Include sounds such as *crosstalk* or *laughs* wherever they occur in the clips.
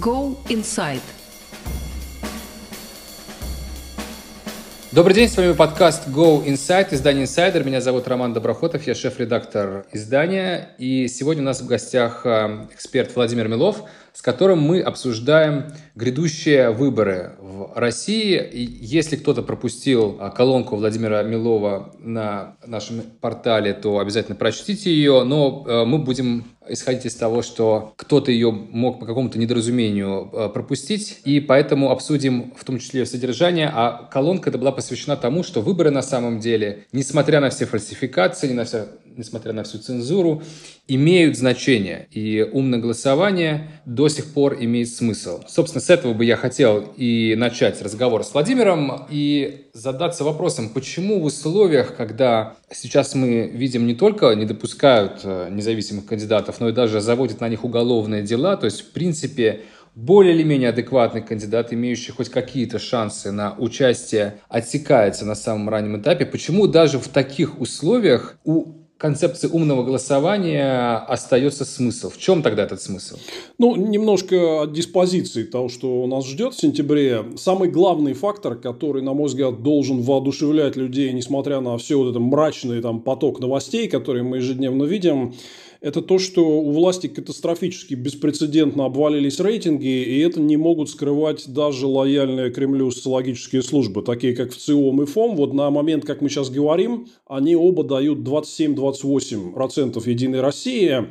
Go Inside. Добрый день, с вами подкаст Go Inside, издание Insider. Меня зовут Роман Доброхотов, я шеф-редактор издания. И сегодня у нас в гостях э, эксперт Владимир Милов, с которым мы обсуждаем грядущие выборы в России. И если кто-то пропустил э, колонку Владимира Милова на нашем портале, то обязательно прочтите ее. Но э, мы будем исходить из того, что кто-то ее мог по какому-то недоразумению э, пропустить, и поэтому обсудим в том числе содержание, а колонка это была посвящена тому, что выборы на самом деле, несмотря на все фальсификации, на все, несмотря на всю цензуру, имеют значение, и умное голосование до сих пор имеет смысл. Собственно, с этого бы я хотел и начать разговор с Владимиром, и задаться вопросом, почему в условиях, когда сейчас мы видим не только не допускают э, независимых кандидатов, но и даже заводят на них уголовные дела, то есть, в принципе, более или менее адекватный кандидат, имеющий хоть какие-то шансы на участие, отсекается на самом раннем этапе. Почему даже в таких условиях у концепции умного голосования остается смысл. В чем тогда этот смысл? Ну, немножко от диспозиции того, что нас ждет в сентябре. Самый главный фактор, который, на мой взгляд, должен воодушевлять людей, несмотря на все вот это мрачный там, поток новостей, которые мы ежедневно видим, это то, что у власти катастрофически беспрецедентно обвалились рейтинги, и это не могут скрывать даже лояльные Кремлю социологические службы, такие как ВЦИОМ и ФОМ. Вот на момент, как мы сейчас говорим, они оба дают 27-28% Единой России.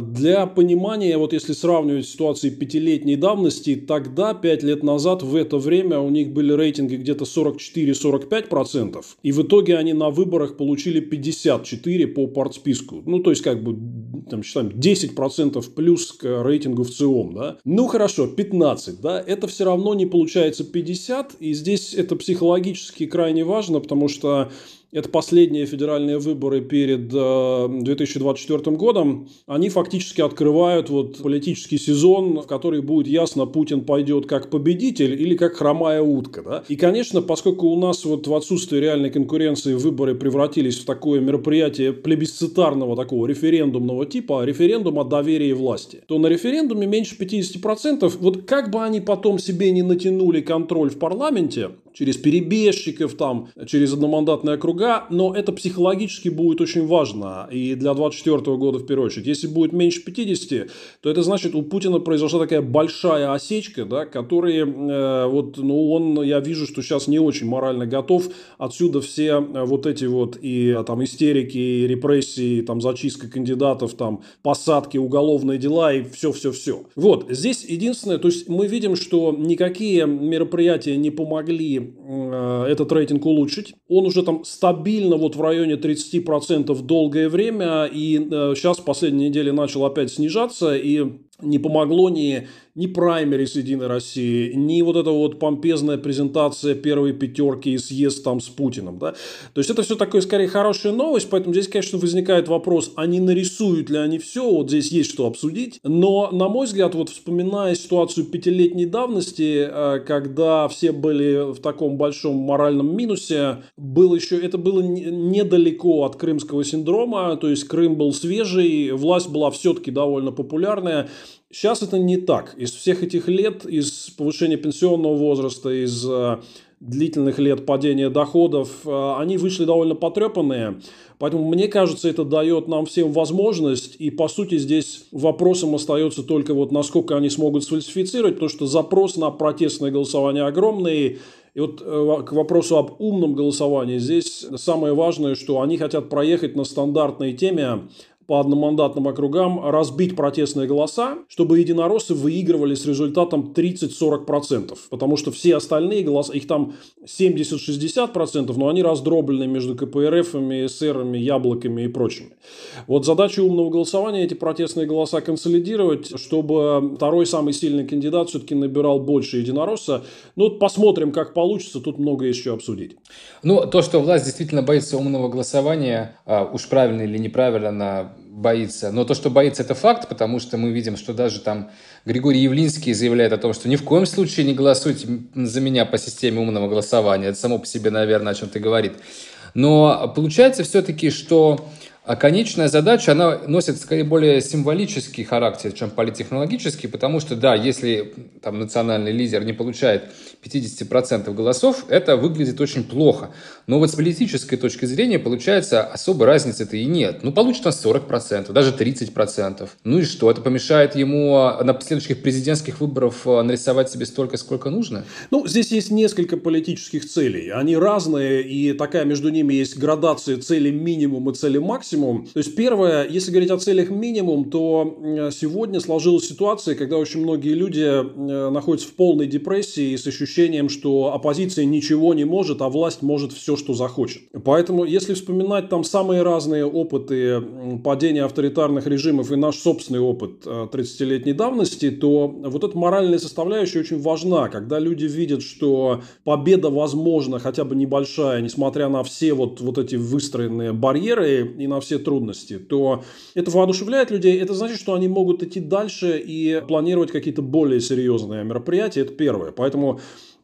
Для понимания, вот если сравнивать ситуации пятилетней давности, тогда, пять лет назад, в это время у них были рейтинги где-то 44-45%, и в итоге они на выборах получили 54 по партсписку. Ну, то есть, как бы там, считаем, 10% плюс к рейтингу в ЦИОМ, да? Ну, хорошо, 15, да? Это все равно не получается 50, и здесь это психологически крайне важно, потому что это последние федеральные выборы перед 2024 э, годом, они фактически открывают вот политический сезон, в который будет ясно, Путин пойдет как победитель или как хромая утка. Да? И, конечно, поскольку у нас вот в отсутствии реальной конкуренции выборы превратились в такое мероприятие плебисцитарного такого референдумного типа, референдум о доверии власти, то на референдуме меньше 50%, вот как бы они потом себе не натянули контроль в парламенте, через перебежчиков, там, через одномандатные округа, но это психологически будет очень важно. И для 2024 года в первую очередь. Если будет меньше 50, то это значит, у Путина произошла такая большая осечка, да, который, э, вот, ну, он, я вижу, что сейчас не очень морально готов. Отсюда все э, вот эти вот и там истерики, и репрессии, там зачистка кандидатов, там посадки, уголовные дела и все-все-все. Вот, здесь единственное, то есть мы видим, что никакие мероприятия не помогли Э, этот рейтинг улучшить. Он уже там стабильно вот в районе 30% долгое время, и сейчас в последние недели начал опять снижаться, и не помогло ни ни праймерис Единой России, ни вот эта вот помпезная презентация первой пятерки и съезд там с Путиным. Да? То есть, это все такое, скорее, хорошая новость, поэтому здесь, конечно, возникает вопрос, а не нарисуют ли они все, вот здесь есть что обсудить. Но, на мой взгляд, вот вспоминая ситуацию пятилетней давности, э, когда все были в таком большом моральном минусе, было еще, это было недалеко от крымского синдрома, то есть Крым был свежий, власть была все-таки довольно популярная, Сейчас это не так. Из всех этих лет, из повышения пенсионного возраста, из э, длительных лет падения доходов, э, они вышли довольно потрепанные. Поэтому, мне кажется, это дает нам всем возможность, и, по сути, здесь вопросом остается только вот насколько они смогут сфальсифицировать, потому что запрос на протестное голосование огромный, и вот э, к вопросу об умном голосовании, здесь самое важное, что они хотят проехать на стандартной теме по одномандатным округам разбить протестные голоса, чтобы единороссы выигрывали с результатом 30-40%. Потому что все остальные голоса, их там 70-60%, но они раздроблены между КПРФами, СРами, яблоками и прочими. Вот задача умного голосования эти протестные голоса консолидировать, чтобы второй самый сильный кандидат все-таки набирал больше единоросса. Ну, посмотрим, как получится, тут много еще обсудить. Ну, то, что власть действительно боится умного голосования, а, уж правильно или неправильно, боится. Но то, что боится, это факт, потому что мы видим, что даже там Григорий Явлинский заявляет о том, что ни в коем случае не голосуйте за меня по системе умного голосования. Это само по себе, наверное, о чем-то говорит. Но получается все-таки, что А конечная задача, она носит скорее более символический характер, чем политтехнологический, потому что, да, если там национальный лидер не получает 50% голосов, это выглядит очень плохо. Но вот с политической точки зрения, получается, особой разницы-то и нет. Ну, получит он 40%, даже 30%. Ну и что, это помешает ему на следующих президентских выборах э, нарисовать себе столько, сколько нужно? Ну, здесь есть несколько политических целей. Они разные, и такая между ними есть градация цели минимум и цели максимум максимум. То есть первое, если говорить о целях минимум, то сегодня сложилась ситуация, когда очень многие люди э, находятся в полной депрессии с ощущением, что оппозиция ничего не может, а власть может все, что захочет. Поэтому, если вспоминать там самые разные опыты падения авторитарных режимов и наш собственный опыт 30-летней э, давности, то вот эта моральная составляющая очень важна, когда люди видят, что победа возможна, хотя бы небольшая, несмотря на все вот, вот эти выстроенные барьеры и на все трудности, то это воодушевляет людей. Это значит, что они могут идти дальше и планировать какие-то более серьезные мероприятия. Это первое. Поэтому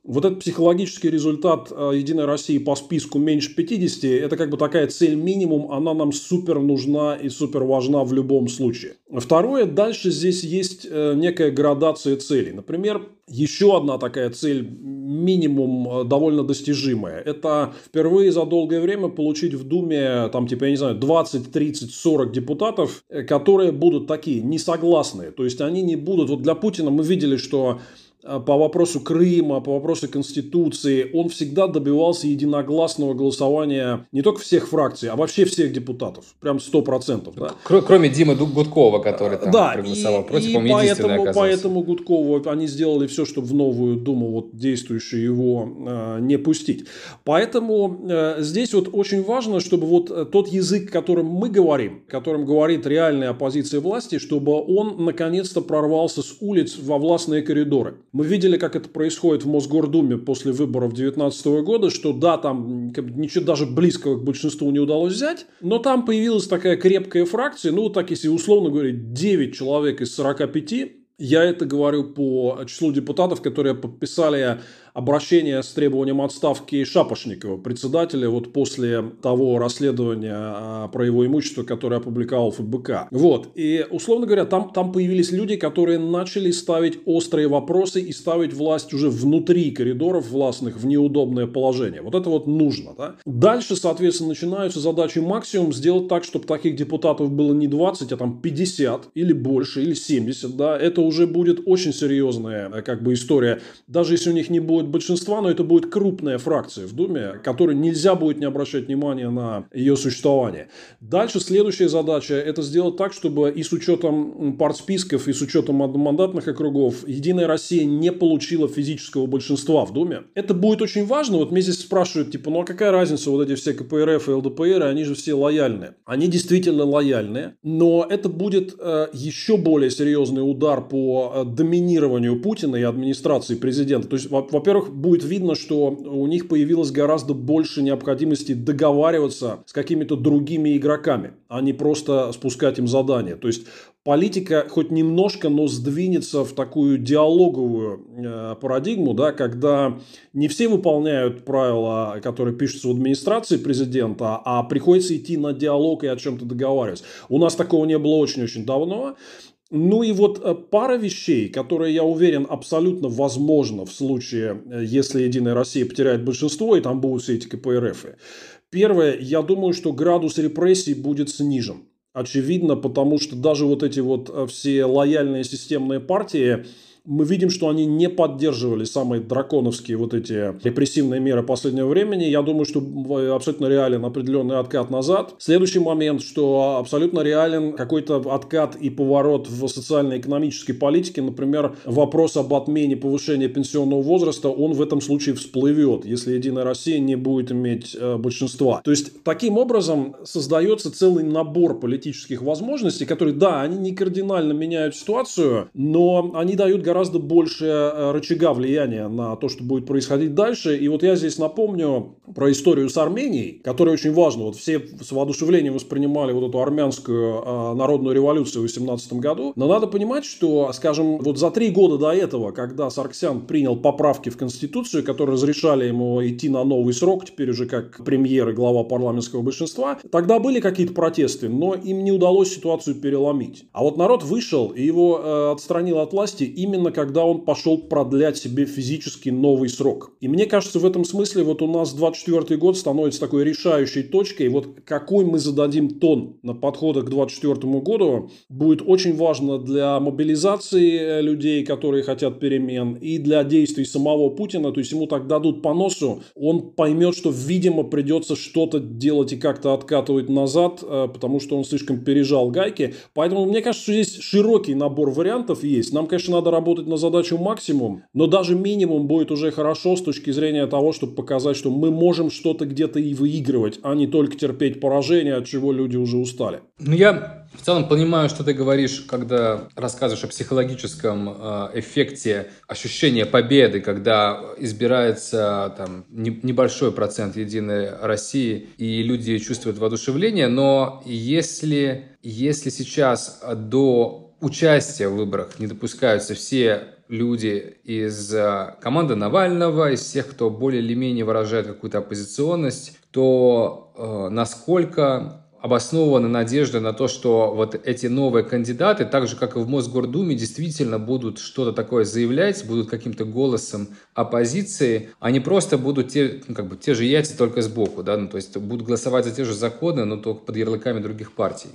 вот этот психологический результат э, Единой России по списку меньше 50, это как бы такая цель минимум, она нам супер нужна и супер важна в любом случае. Второе, дальше здесь есть э, некая градация целей. Например, еще одна такая цель, минимум э, довольно достижимая, это впервые за долгое время получить в Думе, там, типа, я не знаю, 20, 30, 40 депутатов, которые будут такие, несогласные. То есть, они не будут... Вот для Путина мы видели, что по вопросу Крыма, по вопросу Конституции, он всегда добивался единогласного голосования не только всех фракций, а вообще всех депутатов. Прям сто процентов. Да? Кроме Димы Гудкова, который там да, проголосовал и, против, и он поэтому, поэтому Гудкову они сделали все, чтобы в новую Думу вот, действующую его э, не пустить. Поэтому э, здесь вот очень важно, чтобы вот э, тот язык, которым мы говорим, которым говорит реальная оппозиция власти, чтобы он наконец-то прорвался с улиц во властные коридоры. Мы видели, как это происходит в Мосгордуме после выборов 2019 года, что да, там ничего даже близкого к большинству не удалось взять, но там появилась такая крепкая фракция, ну, так если условно говорить, 9 человек из 45, я это говорю по числу депутатов, которые подписали обращение с требованием отставки Шапошникова, председателя, вот после того расследования а, про его имущество, которое опубликовал ФБК. Вот. И, условно говоря, там, там появились люди, которые начали ставить острые вопросы и ставить власть уже внутри коридоров властных в неудобное положение. Вот это вот нужно. Да? Дальше, соответственно, начинаются задачи максимум сделать так, чтобы таких депутатов было не 20, а там 50 или больше, или 70. Да? Это уже будет очень серьезная как бы история. Даже если у них не будет большинства, но это будет крупная фракция в Думе, которой нельзя будет не обращать внимания на ее существование. Дальше следующая задача – это сделать так, чтобы и с учетом партсписков, и с учетом одномандатных округов Единая Россия не получила физического большинства в Думе. Это будет очень важно. Вот мне здесь спрашивают, типа, ну а какая разница, вот эти все КПРФ и ЛДПР, они же все лояльные. Они действительно лояльные, но это будет э, еще более серьезный удар по э, доминированию Путина и администрации президента. То есть, во-первых, во-первых, будет видно, что у них появилось гораздо больше необходимости договариваться с какими-то другими игроками, а не просто спускать им задания. То есть политика хоть немножко, но сдвинется в такую диалоговую э, парадигму, да, когда не все выполняют правила, которые пишутся в администрации президента, а приходится идти на диалог и о чем-то договариваться. У нас такого не было очень-очень давно. Ну и вот э, пара вещей, которые, я уверен, абсолютно возможно в случае, э, если Единая Россия потеряет большинство, и там будут все эти КПРФ. Первое, я думаю, что градус репрессий будет снижен. Очевидно, потому что даже вот эти вот э, все лояльные системные партии, мы видим, что они не поддерживали самые драконовские вот эти репрессивные меры последнего времени. Я думаю, что абсолютно реален определенный откат назад. Следующий момент, что абсолютно реален какой-то откат и поворот в социально-экономической политике. Например, вопрос об отмене повышения пенсионного возраста, он в этом случае всплывет, если Единая Россия не будет иметь э, большинства. То есть, таким образом создается целый набор политических возможностей, которые, да, они не кардинально меняют ситуацию, но они дают гораздо гораздо больше э, рычага влияния на то, что будет происходить дальше. И вот я здесь напомню про историю с Арменией, которая очень важна. Вот все с воодушевлением воспринимали вот эту армянскую э, народную революцию в 18 году. Но надо понимать, что, скажем, вот за три года до этого, когда Сарксян принял поправки в Конституцию, которые разрешали ему идти на новый срок, теперь уже как премьер и глава парламентского большинства, тогда были какие-то протесты, но им не удалось ситуацию переломить. А вот народ вышел и его э, отстранил от власти именно когда он пошел продлять себе физически новый срок. И мне кажется, в этом смысле вот у нас 24 год становится такой решающей точкой. Вот какой мы зададим тон на подходах к 24 году, будет очень важно для мобилизации э, людей, которые хотят перемен, и для действий самого Путина. То есть ему так дадут по носу, он поймет, что, видимо, придется что-то делать и как-то откатывать назад, э, потому что он слишком пережал гайки. Поэтому мне кажется, что здесь широкий набор вариантов есть. Нам, конечно, надо работать на задачу максимум, но даже минимум будет уже хорошо с точки зрения того, чтобы показать, что мы можем что-то где-то и выигрывать, а не только терпеть поражение, от чего люди уже устали. Ну, я в целом понимаю, что ты говоришь, когда рассказываешь о психологическом э, эффекте ощущения победы, когда избирается там, небольшой процент Единой России, и люди чувствуют воодушевление, но если, если сейчас до участия в выборах не допускаются все люди из э, команды Навального, из всех, кто более или менее выражает какую-то оппозиционность, то э, насколько обоснована надежда на то, что вот эти новые кандидаты, так же, как и в Мосгордуме, действительно будут что-то такое заявлять, будут каким-то голосом оппозиции, они просто будут те, ну, как бы, те же яйца, только сбоку, да, ну, то есть будут голосовать за те же законы, но только под ярлыками других партий.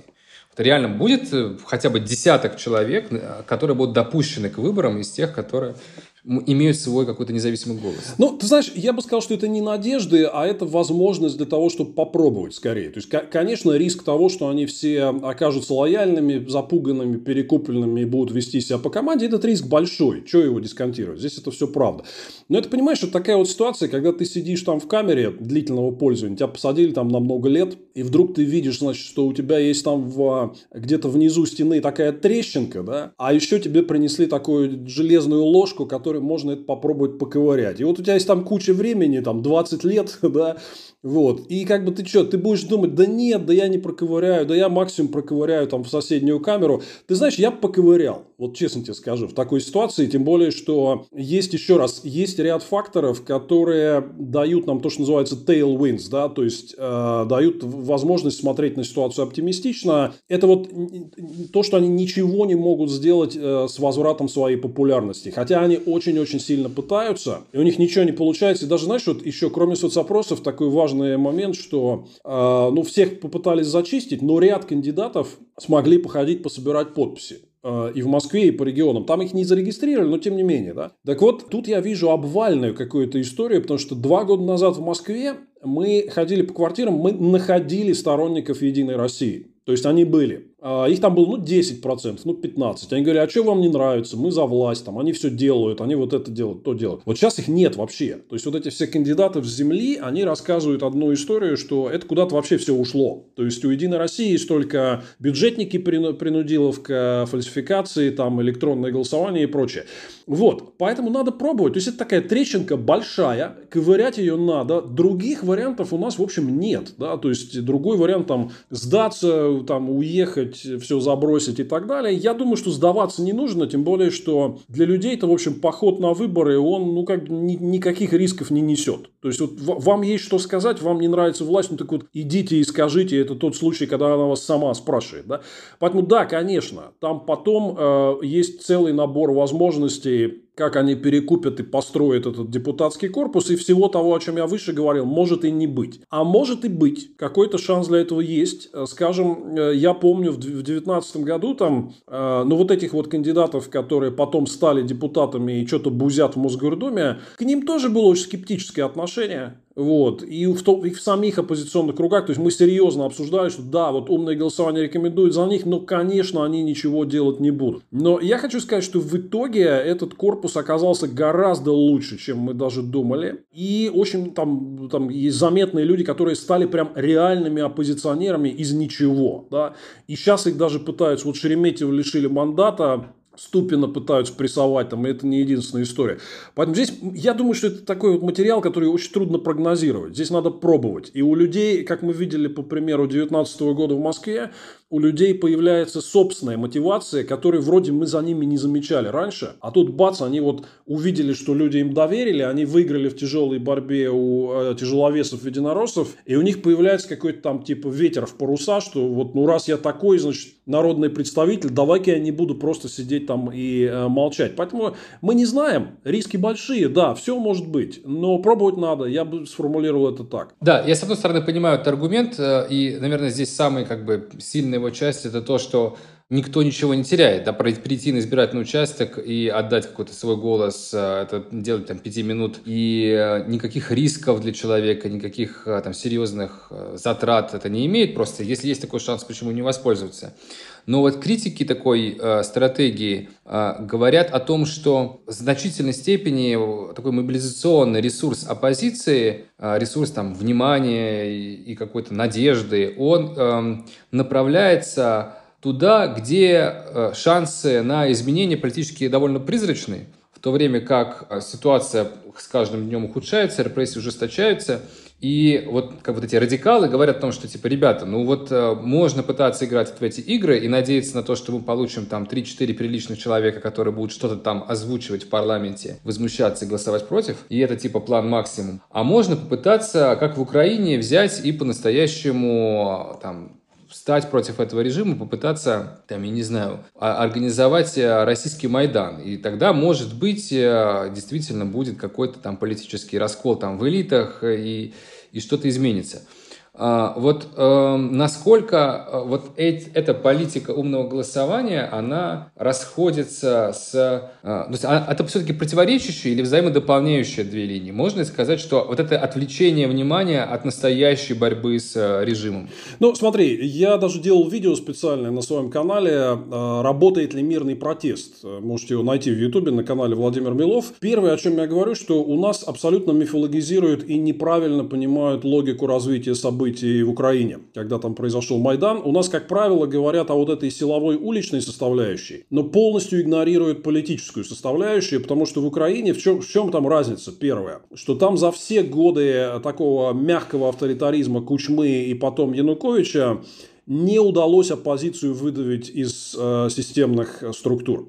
Реально будет э, хотя бы десяток человек, э, которые будут допущены к выборам из тех, которые имеют свой какой-то независимый голос. Ну, ты знаешь, я бы сказал, что это не надежды, а это возможность для того, чтобы попробовать скорее. То есть, конечно, риск того, что они все окажутся лояльными, запуганными, перекупленными и будут вести себя по команде, этот риск большой. Чего его дисконтировать? Здесь это все правда. Но это, понимаешь, что такая вот ситуация, когда ты сидишь там в камере длительного пользования, тебя посадили там на много лет, и вдруг ты видишь, значит, что у тебя есть там в, где-то внизу стены такая трещинка, да, а еще тебе принесли такую железную ложку, которая которой можно это попробовать поковырять. И вот у тебя есть там куча времени, там 20 лет, *laughs* да, вот. И как бы ты что, ты будешь думать, да нет, да я не проковыряю, да я максимум проковыряю там в соседнюю камеру. Ты знаешь, я поковырял, вот честно тебе скажу, в такой ситуации, тем более, что есть еще раз, есть ряд факторов, которые дают нам то, что называется tailwinds, да, то есть э, дают возможность смотреть на ситуацию оптимистично. Это вот то, что они ничего не могут сделать э, с возвратом своей популярности, хотя они очень-очень сильно пытаются, и у них ничего не получается. И даже, знаешь, вот еще кроме соцопросов такой важный момент, что э, ну, всех попытались зачистить, но ряд кандидатов смогли походить, пособирать подписи э, и в Москве, и по регионам. Там их не зарегистрировали, но тем не менее. Да? Так вот, тут я вижу обвальную какую-то историю, потому что два года назад в Москве мы ходили по квартирам, мы находили сторонников «Единой России». То есть они были. А, их там было, ну, 10%, ну, 15%. Они говорят, а что вам не нравится? Мы за власть, там, они все делают, они вот это делают, то делают. Вот сейчас их нет вообще. То есть, вот эти все кандидаты в земли, они рассказывают одну историю, что это куда-то вообще все ушло. То есть, у Единой России есть только бюджетники, принудиловка, фальсификации, там, электронное голосование и прочее. Вот, поэтому надо пробовать. То есть, это такая трещинка большая, ковырять ее надо. Других вариантов у нас, в общем, нет. Да? То есть, другой вариант, там, сдаться, там, уехать, бросить, все забросить и так далее. Я думаю, что сдаваться не нужно, тем более, что для людей это, в общем, поход на выборы, он, ну, как ни, никаких рисков не несет. То есть, вот вам есть что сказать, вам не нравится власть, ну, так вот идите и скажите, это тот случай, когда она вас сама спрашивает, да. Поэтому, да, конечно, там потом э, есть целый набор возможностей как они перекупят и построят этот депутатский корпус, и всего того, о чем я выше говорил, может и не быть. А может и быть. Какой-то шанс для этого есть. Э, скажем, э, я помню в 2019 году там, э, ну вот этих вот кандидатов, которые потом стали депутатами и что-то бузят в Мосгордуме, к ним тоже было очень скептическое отношение. Вот. И в, то, и в самих оппозиционных кругах, то есть мы серьезно обсуждали, что да, вот умное голосование рекомендуют за них, но, конечно, они ничего делать не будут. Но я хочу сказать, что в итоге этот корпус оказался гораздо лучше, чем мы даже думали. И очень там, там есть заметные люди, которые стали прям реальными оппозиционерами из ничего. Да? И сейчас их даже пытаются, вот Шереметьева лишили мандата, Ступина пытаются прессовать, там, и это не единственная история. Поэтому здесь, я думаю, что это такой вот материал, который очень трудно прогнозировать. Здесь надо пробовать. И у людей, как мы видели по примеру 2019 года в Москве, у людей появляется собственная мотивация, которой вроде мы за ними не замечали раньше. А тут бац, они вот увидели, что люди им доверили, они выиграли в тяжелой борьбе у э, тяжеловесов единороссов, и у них появляется какой-то там типа ветер в паруса, что вот ну раз я такой, значит, народный представитель, давай-ка я не буду просто сидеть там и э, молчать. Поэтому мы не знаем, риски большие, да, все может быть, но пробовать надо, я бы сформулировал это так. Да, я с одной стороны понимаю этот аргумент, э, и, наверное, здесь самый как бы сильный его часть это то, что никто ничего не теряет. Да, прийти на избирательный участок и отдать какой-то свой голос, э, это делать там пяти минут, и э, никаких рисков для человека, никаких э, там серьезных затрат это не имеет. Просто если есть такой шанс, почему не воспользоваться? Но вот критики такой э, стратегии э, говорят о том, что в значительной степени такой мобилизационный ресурс оппозиции, э, ресурс там внимания и, и какой-то надежды, он э, направляется туда, где э, шансы на изменения политические довольно призрачные, в то время как э, ситуация с каждым днем ухудшается, репрессии ужесточаются, и вот как вот эти радикалы говорят о том, что типа, ребята, ну вот э, можно пытаться играть в эти игры и надеяться на то, что мы получим там 3-4 приличных человека, которые будут что-то там озвучивать в парламенте, возмущаться и голосовать против, и это типа план максимум. А можно попытаться, как в Украине, взять и по-настоящему там встать против этого режима, попытаться, там, я не знаю, организовать э, российский Майдан. И тогда, может быть, э, действительно будет какой-то там политический раскол там в элитах э, и, и что-то изменится. А, вот э, насколько э, вот эта политика умного голосования, она расходится с... Э, то есть, а, это все-таки противоречащие или взаимодополняющие две линии? Можно сказать, что вот это отвлечение внимания от настоящей борьбы с режимом? Ну, смотри, я даже делал видео специальное на своем канале «Работает ли мирный протест?». Можете его найти в Ютубе на канале Владимир Милов. Первое, о чем я говорю, что у нас абсолютно мифологизируют и неправильно понимают логику развития событий событий в Украине, когда там произошел Майдан, у нас, как правило, говорят о вот этой силовой уличной составляющей, но полностью игнорируют политическую составляющую, потому что в Украине в чем, в чем там разница? Первое, что там за все годы такого мягкого авторитаризма Кучмы и потом Януковича не удалось оппозицию выдавить из э, системных структур.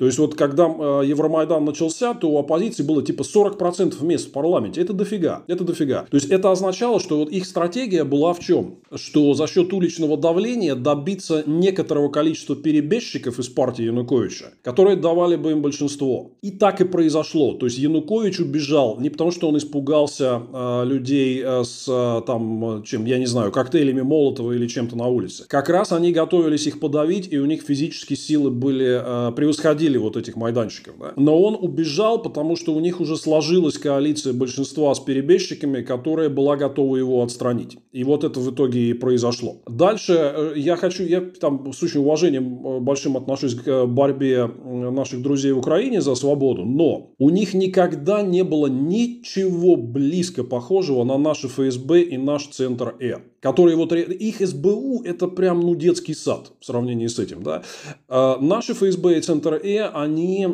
То есть, вот когда э, Евромайдан начался, то у оппозиции было типа 40% мест в парламенте. Это дофига. Это дофига. То есть, это означало, что вот их стратегия была в чем? Что за счет уличного давления добиться некоторого количества перебежчиков из партии Януковича, которые давали бы им большинство. И так и произошло. То есть, Янукович убежал не потому, что он испугался э, людей э, с э, там, чем, я не знаю, коктейлями Молотова или чем-то на улице. Как раз они готовились их подавить, и у них физические силы были э, превосходили захватили вот этих майданчиков. Да? Но он убежал, потому что у них уже сложилась коалиция большинства с перебежчиками, которая была готова его отстранить. И вот это в итоге и произошло. Дальше э, я хочу, я там с очень уважением э, большим отношусь к борьбе наших друзей в Украине за свободу, но у них никогда не было ничего близко похожего на наше ФСБ и наш Центр Э которые вот их СБУ это прям ну детский сад в сравнении с этим, да. А наши ФСБ и Центр Э, они э,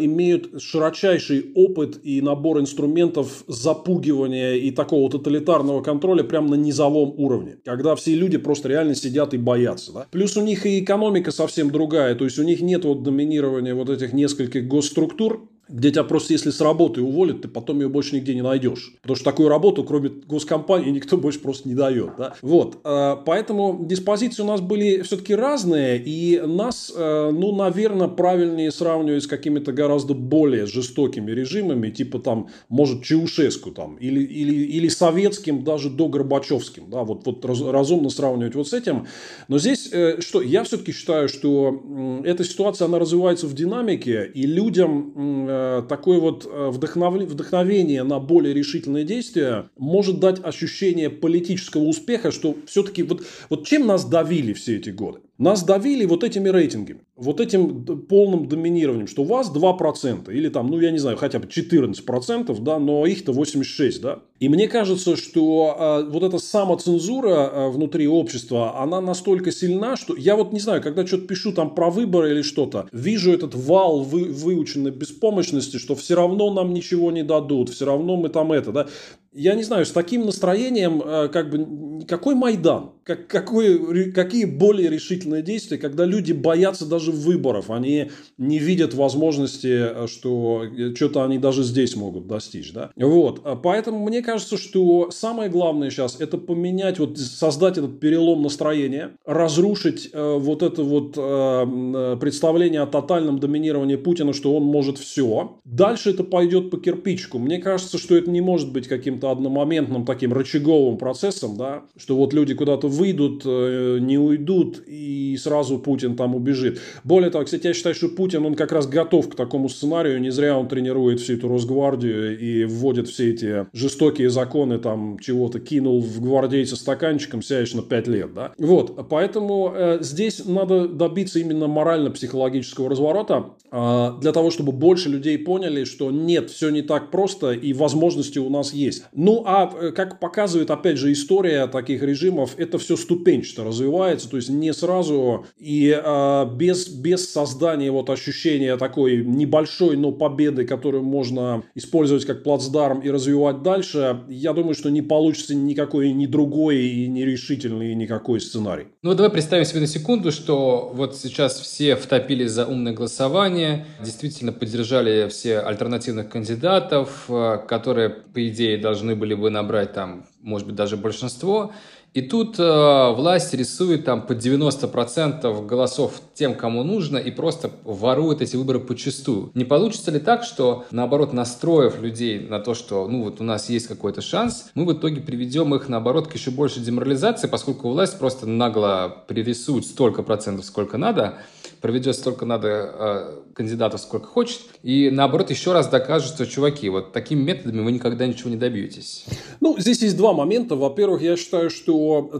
имеют широчайший опыт и набор инструментов запугивания и такого тоталитарного контроля прям на низовом уровне, когда все люди просто реально сидят и боятся, да. Плюс у них и экономика совсем другая, то есть у них нет вот доминирования вот этих нескольких госструктур, где тебя просто если с работы уволят, ты потом ее больше нигде не найдешь. Потому что такую работу, кроме госкомпании, никто больше просто не дает. Да? Вот. Э, поэтому диспозиции у нас были все-таки разные, и нас, э, ну, наверное, правильнее сравнивать с какими-то гораздо более жестокими режимами, типа там, может, Чаушеску там, или, или, или советским, даже до Горбачевским. Да? Вот, вот разумно сравнивать вот с этим. Но здесь, э, что, я все-таки считаю, что эта ситуация, она развивается в динамике, и людям Э, такое вот э, вдохновение на более решительные действия может дать ощущение политического успеха, что все-таки вот, вот чем нас давили все эти годы? Нас давили вот этими рейтингами, вот этим полным доминированием, что у вас 2% или там, ну я не знаю, хотя бы 14%, да, но их-то 86, да. И мне кажется, что э, вот эта самоцензура э, внутри общества, она настолько сильна, что я вот не знаю, когда что-то пишу там про выборы или что-то, вижу этот вал вы, выученной беспомощности, что все равно нам ничего не дадут, все равно мы там это, да я не знаю, с таким настроением, э, как бы, какой Майдан? Как, какой, какие более решительные действия, когда люди боятся даже выборов, они не видят возможности, э, что э, что-то они даже здесь могут достичь, да? Вот, поэтому мне кажется, что самое главное сейчас это поменять, вот создать этот перелом настроения, разрушить э, вот это вот э, представление о тотальном доминировании Путина, что он может все. Дальше это пойдет по кирпичку. Мне кажется, что это не может быть каким каким-то одномоментным таким рычаговым процессом, да, что вот люди куда-то выйдут, э, не уйдут, и сразу Путин там убежит. Более того, кстати, я считаю, что Путин, он как раз готов к такому сценарию, не зря он тренирует всю эту Росгвардию и вводит все эти жестокие законы, там, чего-то кинул в гвардейца стаканчиком, сядешь на 5 лет, да. Вот, поэтому э, здесь надо добиться именно морально-психологического разворота, э, для того, чтобы больше людей поняли, что нет, все не так просто, и возможности у нас есть. Ну, а э, как показывает, опять же, история таких режимов, это все ступенчато развивается, то есть не сразу и а, без, без создания вот ощущения такой небольшой, но победы, которую можно использовать как плацдарм и развивать дальше, я думаю, что не получится никакой ни другой и нерешительный никакой сценарий. Ну, давай представим себе на секунду, что вот сейчас все втопили за умное голосование, действительно поддержали все альтернативных кандидатов, э, которые, по идее, должны должны были бы набрать там, может быть, даже большинство. И тут э, власть рисует там по 90% голосов тем, кому нужно, и просто ворует эти выборы почастую. Не получится ли так, что, наоборот, настроив людей на то, что, ну, вот у нас есть какой-то шанс, мы в итоге приведем их, наоборот, к еще большей деморализации, поскольку власть просто нагло пририсует столько процентов, сколько надо, проведет столько надо э, кандидатов, сколько хочет, и наоборот еще раз докажет, что, чуваки, вот такими методами вы никогда ничего не добьетесь. Ну, здесь есть два момента. Во-первых, я считаю, что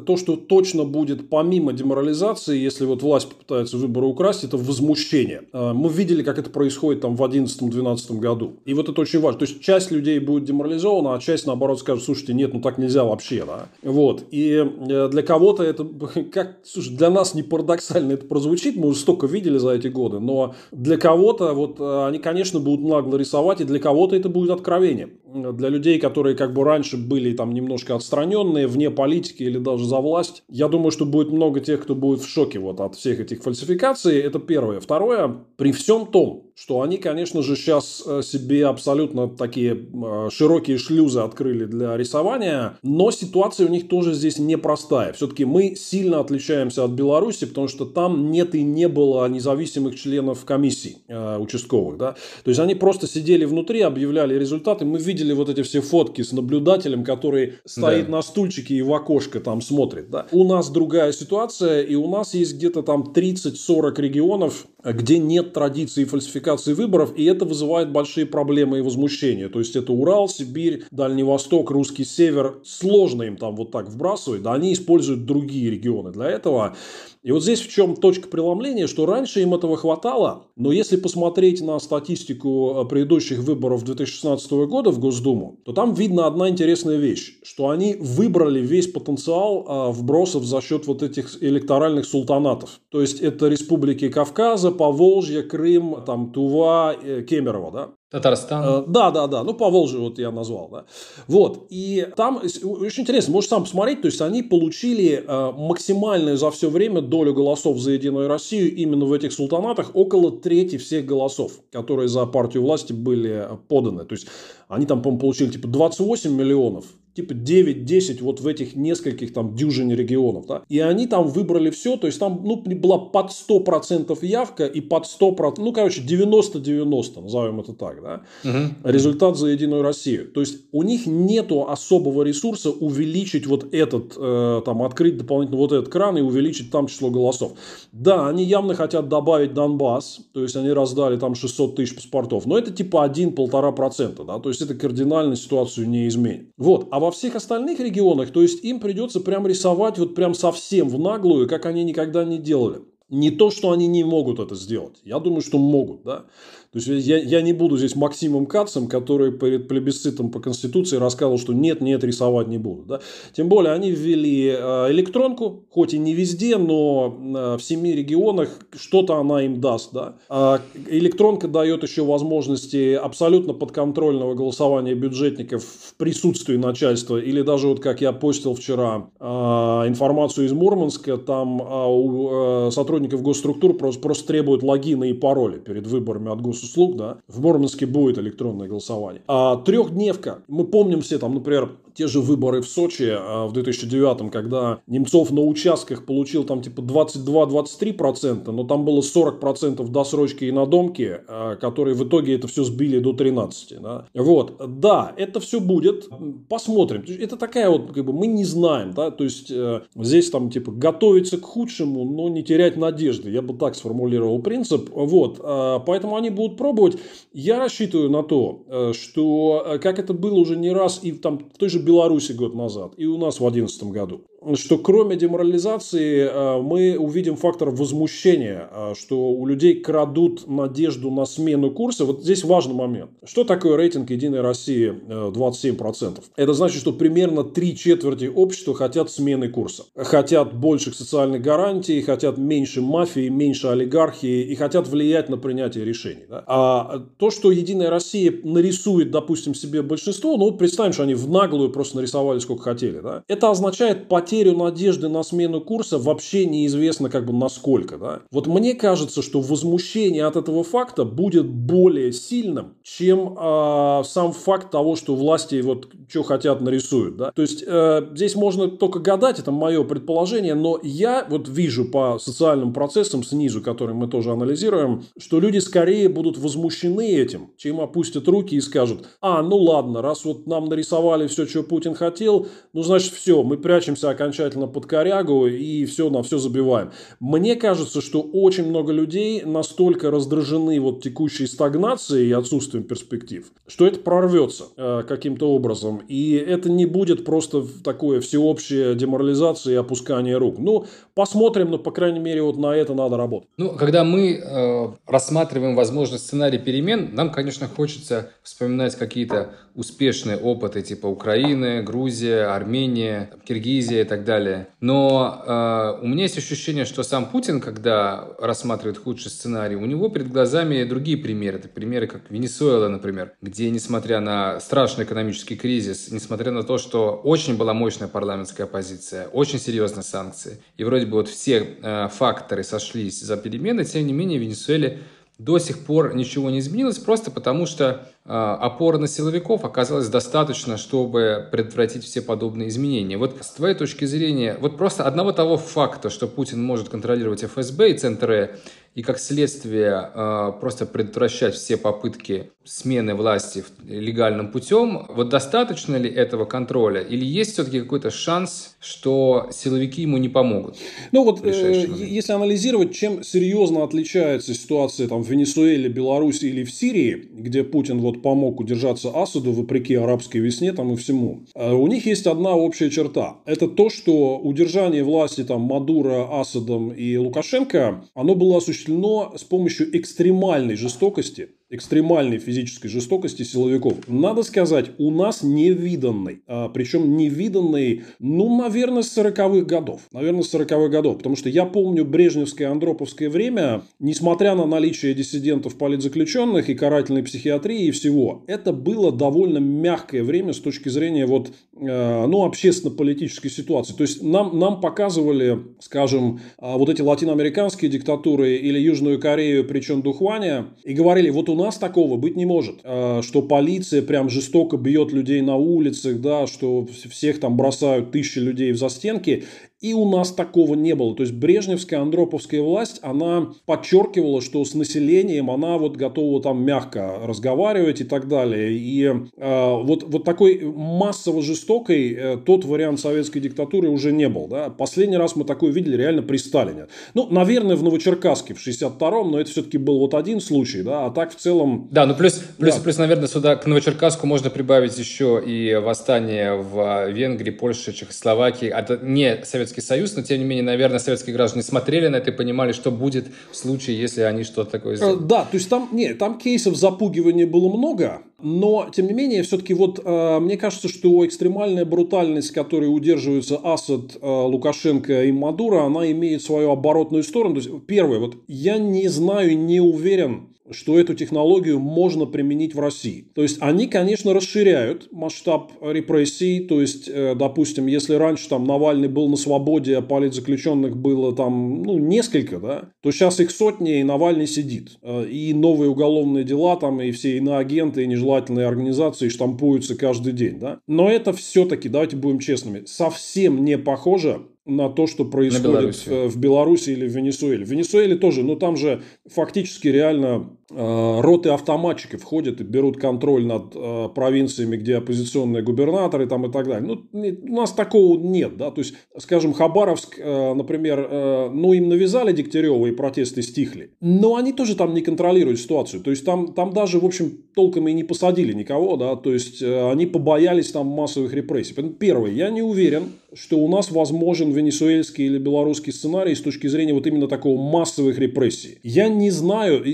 то, что точно будет помимо деморализации, если вот власть попытается выборы украсть, это возмущение. Э, мы видели, как это происходит там в 2011-2012 году. И вот это очень важно. То есть, часть людей будет деморализована, а часть, наоборот, скажет, слушайте, нет, ну так нельзя вообще, да. Вот. И э, для кого-то это, *laughs* как, слушай, для нас не парадоксально это прозвучит, мы уже столько видели за эти годы, но для кого-то вот э, они, конечно, будут нагло рисовать, и для кого-то это будет откровение. Для людей, которые как бы раньше были там немножко отстраненные, вне политики или даже за власть, я думаю, что будет много тех, кто будет в шоке вот от всех этих фальсификаций. Это первое. Второе, при всем том, что они, конечно же, сейчас э, себе абсолютно такие э, широкие шлюзы открыли для рисования, но ситуация у них тоже здесь непростая. Все-таки мы сильно отличаемся от Беларуси, потому что там нет и не было независимых членов комиссий э, участковых. Да? То есть они просто сидели внутри, объявляли результаты. Мы видели вот эти все фотки с наблюдателем, который стоит да. на стульчике и в окошко там смотрит. Да? У нас другая ситуация, и у нас есть где-то там 30-40 регионов, где нет традиции фальсификации выборов, и это вызывает большие проблемы и возмущения. То есть это Урал, Сибирь, Дальний Восток, Русский Север. Сложно им там вот так вбрасывать, да, они используют другие регионы для этого. И вот здесь в чем точка преломления, что раньше им этого хватало, но если посмотреть на статистику э, предыдущих выборов 2016 года в Госдуму, то там видно одна интересная вещь, что они выбрали весь потенциал э, вбросов за счет вот этих электоральных султанатов. То есть это республики Кавказа, Поволжье, Крым, там Тува, э, Кемерово, да? Татарстан. Э, да, да, да. Ну, по Волжье вот я назвал, да. Вот. И там очень интересно, можешь сам посмотреть, то есть они получили э, максимальную за все время долю голосов за Единую Россию именно в этих султанатах, около трети всех голосов, которые за партию власти были поданы. То есть они там, по-моему, получили типа 28 миллионов типа 9-10 вот в этих нескольких там дюжине регионов, да, и они там выбрали все, то есть там, ну, была под 100% явка и под 100%, ну, короче, 90-90, назовем это так, да, угу. результат за Единую Россию. То есть у них нету особого ресурса увеличить вот этот, э, там, открыть дополнительно вот этот кран и увеличить там число голосов. Да, они явно хотят добавить Донбасс, то есть они раздали там 600 тысяч паспортов, но это типа 1-1,5%, да, то есть это кардинально ситуацию не изменит. Вот, а во во всех остальных регионах, то есть им придется прям рисовать вот прям совсем в наглую, как они никогда не делали. Не то, что они не могут это сделать. Я думаю, что могут, да. То есть я, я не буду здесь Максимом Кацем, который перед плебисцитом по Конституции рассказывал, что нет, нет, рисовать не буду. Да? Тем более они ввели э, электронку, хоть и не везде, но э, в семи регионах что-то она им даст. Да? А электронка дает еще возможности абсолютно подконтрольного голосования бюджетников в присутствии начальства. Или даже вот как я постил вчера э, информацию из Мурманска, там у сотрудников госструктур просто, просто требуют логины и пароли перед выборами от государства госуслуг, да, в Мурманске будет электронное голосование. А трехдневка, мы помним все там, например, те же выборы в Сочи а, в 2009, когда Немцов на участках получил там типа 22-23%, но там было 40% досрочки и надомки, а, которые в итоге это все сбили до 13%. Да? Вот, да, это все будет, посмотрим. Это такая вот, как бы, мы не знаем, да, то есть э, здесь там типа готовиться к худшему, но не терять надежды. Я бы так сформулировал принцип. Вот, а, поэтому они будут пробовать. Я рассчитываю на то, э, что, э, как это было уже не раз и там в той же Беларуси год назад, и у нас в 2011 году что кроме деморализации э, мы увидим фактор возмущения, э, что у людей крадут надежду на смену курса. Вот здесь важный момент. Что такое рейтинг Единой России 27%? Э, Это значит, что примерно три четверти общества хотят смены курса. Хотят больших социальных гарантий, хотят меньше мафии, меньше олигархии и хотят влиять на принятие решений. Да? А то, что Единая Россия нарисует, допустим, себе большинство, ну, представим, что они в наглую просто нарисовали сколько хотели. Да? Это означает потерю потерю надежды на смену курса вообще неизвестно как бы насколько. Да? Вот мне кажется, что возмущение от этого факта будет более сильным, чем э, сам факт того, что власти вот что хотят нарисуют. Да? То есть э, здесь можно только гадать, это мое предположение, но я вот вижу по социальным процессам снизу, которые мы тоже анализируем, что люди скорее будут возмущены этим, чем опустят руки и скажут, а, ну ладно, раз вот нам нарисовали все, что Путин хотел, ну значит все, мы прячемся окончательно под корягу и все на все забиваем. Мне кажется, что очень много людей настолько раздражены вот текущей стагнацией и отсутствием перспектив, что это прорвется э, каким-то образом. И это не будет просто такое всеобщее деморализация и опускание рук. Ну, посмотрим, но, по крайней мере, вот на это надо работать. Ну, когда мы э, рассматриваем возможный сценарий перемен, нам, конечно, хочется вспоминать какие-то успешные опыты типа Украины, Грузия, Армения, Киргизия так далее. Но э, у меня есть ощущение, что сам Путин, когда рассматривает худший сценарий, у него перед глазами другие примеры. Это примеры, как Венесуэла, например, где, несмотря на страшный экономический кризис, несмотря на то, что очень была мощная парламентская оппозиция, очень серьезные санкции, и вроде бы вот все э, факторы сошлись за перемены, тем не менее в Венесуэле до сих пор ничего не изменилось, просто потому что э, опора на силовиков оказалась достаточно, чтобы предотвратить все подобные изменения. Вот с твоей точки зрения, вот просто одного того факта, что Путин может контролировать ФСБ и Центры, и как следствие э, просто предотвращать все попытки смены власти легальным путем, вот достаточно ли этого контроля? Или есть все-таки какой-то шанс, что силовики ему не помогут? Ну вот, э, если анализировать, чем серьезно отличается ситуация там, в Венесуэле, Беларуси или в Сирии, где Путин вот помог удержаться Асаду вопреки арабской весне там и всему, э, у них есть одна общая черта. Это то, что удержание власти там Мадура, Асадом и Лукашенко, оно было осуществлено с помощью экстремальной жестокости экстремальной физической жестокости силовиков. Надо сказать, у нас невиданный. А, причем невиданный, ну, наверное, с 40-х годов. Наверное, с 40-х годов. Потому что я помню брежневское, андроповское время, несмотря на наличие диссидентов, политзаключенных и карательной психиатрии и всего, это было довольно мягкое время с точки зрения вот, э, ну, общественно-политической ситуации. То есть нам, нам показывали, скажем, а, вот эти латиноамериканские диктатуры или Южную Корею, причем Духваня, и говорили, вот у нас такого быть не может, а, что полиция прям жестоко бьет людей на улицах, да, что всех там бросают тысячи людей в застенки. И у нас такого не было. То есть брежневская, андроповская власть, она подчеркивала, что с населением она вот готова там мягко разговаривать и так далее. И э, вот, вот такой массово жестокой э, тот вариант советской диктатуры уже не был. Да? Последний раз мы такое видели реально при Сталине. Ну, наверное, в Новочеркасске в 62-м, но это все-таки был вот один случай, да, а так в целом... Да, ну плюс, плюс, да. плюс наверное, сюда к Новочеркасску можно прибавить еще и восстание в Венгрии, Польше, Чехословакии. Это не Советский Союз, но тем не менее, наверное, советские граждане смотрели на это и понимали, что будет в случае, если они что-то такое сделают. Э, да, то есть там, нет, там кейсов запугивания было много, но, тем не менее, все-таки вот э, мне кажется, что экстремальная брутальность, которой удерживаются Асад, э, Лукашенко и Мадуро, она имеет свою оборотную сторону. То есть, первое, вот я не знаю, не уверен, что эту технологию можно применить в России. То есть они, конечно, расширяют масштаб репрессий. То есть, э, допустим, если раньше там Навальный был на свободе, а политзаключенных было там ну, несколько, да, то сейчас их сотни, и Навальный сидит. Э, и новые уголовные дела там, и все иноагенты, и нежелательные организации штампуются каждый день. Да. Но это все-таки, давайте будем честными, совсем не похоже на то, что происходит в Беларуси или в Венесуэле. В Венесуэле тоже, но там же фактически реально роты автоматчиков входят и берут контроль над э, провинциями, где оппозиционные губернаторы там и так далее. Ну, у нас такого нет, да, то есть, скажем, Хабаровск, э, например, ну, им навязали Дегтярева и протесты стихли, но они тоже там не контролируют ситуацию, то есть, там, там даже, в общем, толком и не посадили никого, да, то есть, они побоялись там массовых репрессий. Первое, я не уверен, что у нас возможен венесуэльский или белорусский сценарий с точки зрения вот именно такого массовых репрессий. Я не знаю,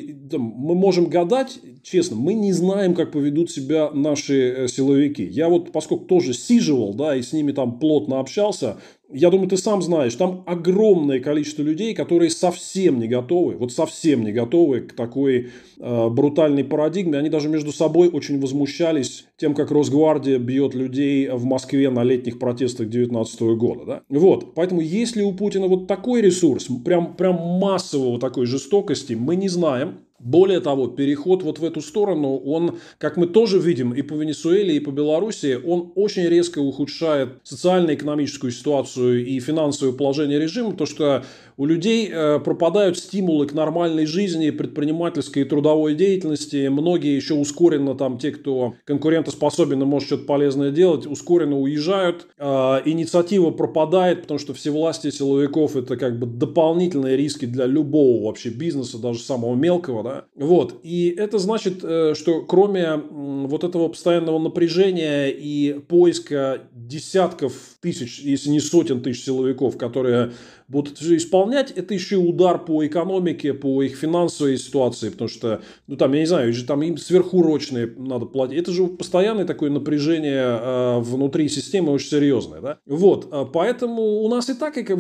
мы можем гадать, честно, мы не знаем, как поведут себя наши э, силовики. Я вот, поскольку тоже сиживал, да, и с ними там плотно общался, я думаю, ты сам знаешь, там огромное количество людей, которые совсем не готовы, вот совсем не готовы к такой э, брутальной парадигме. Они даже между собой очень возмущались тем, как Росгвардия бьет людей в Москве на летних протестах 2019 года. Да? Вот, поэтому если у Путина вот такой ресурс, прям, прям массового такой жестокости, мы не знаем. Более того, переход вот в эту сторону, он, как мы тоже видим и по Венесуэле, и по Беларуси, он очень резко ухудшает социально-экономическую ситуацию и финансовое положение режима, то что у людей э, пропадают стимулы к нормальной жизни, предпринимательской и трудовой деятельности. Многие еще ускоренно, там, те, кто конкурентоспособен и может что-то полезное делать, ускоренно уезжают. Э, инициатива пропадает, потому что всевластие силовиков – это как бы дополнительные риски для любого вообще бизнеса, даже самого мелкого. Да? Вот. И это значит, э, что кроме вот этого постоянного напряжения и поиска десятков тысяч, если не сотен тысяч силовиков, которые будут это же исполнять, это еще удар по экономике, по их финансовой ситуации, потому что, ну там, я не знаю, там им сверхурочные надо платить. Это же постоянное такое напряжение э, внутри системы очень серьезное, да. Вот, а поэтому у нас и так как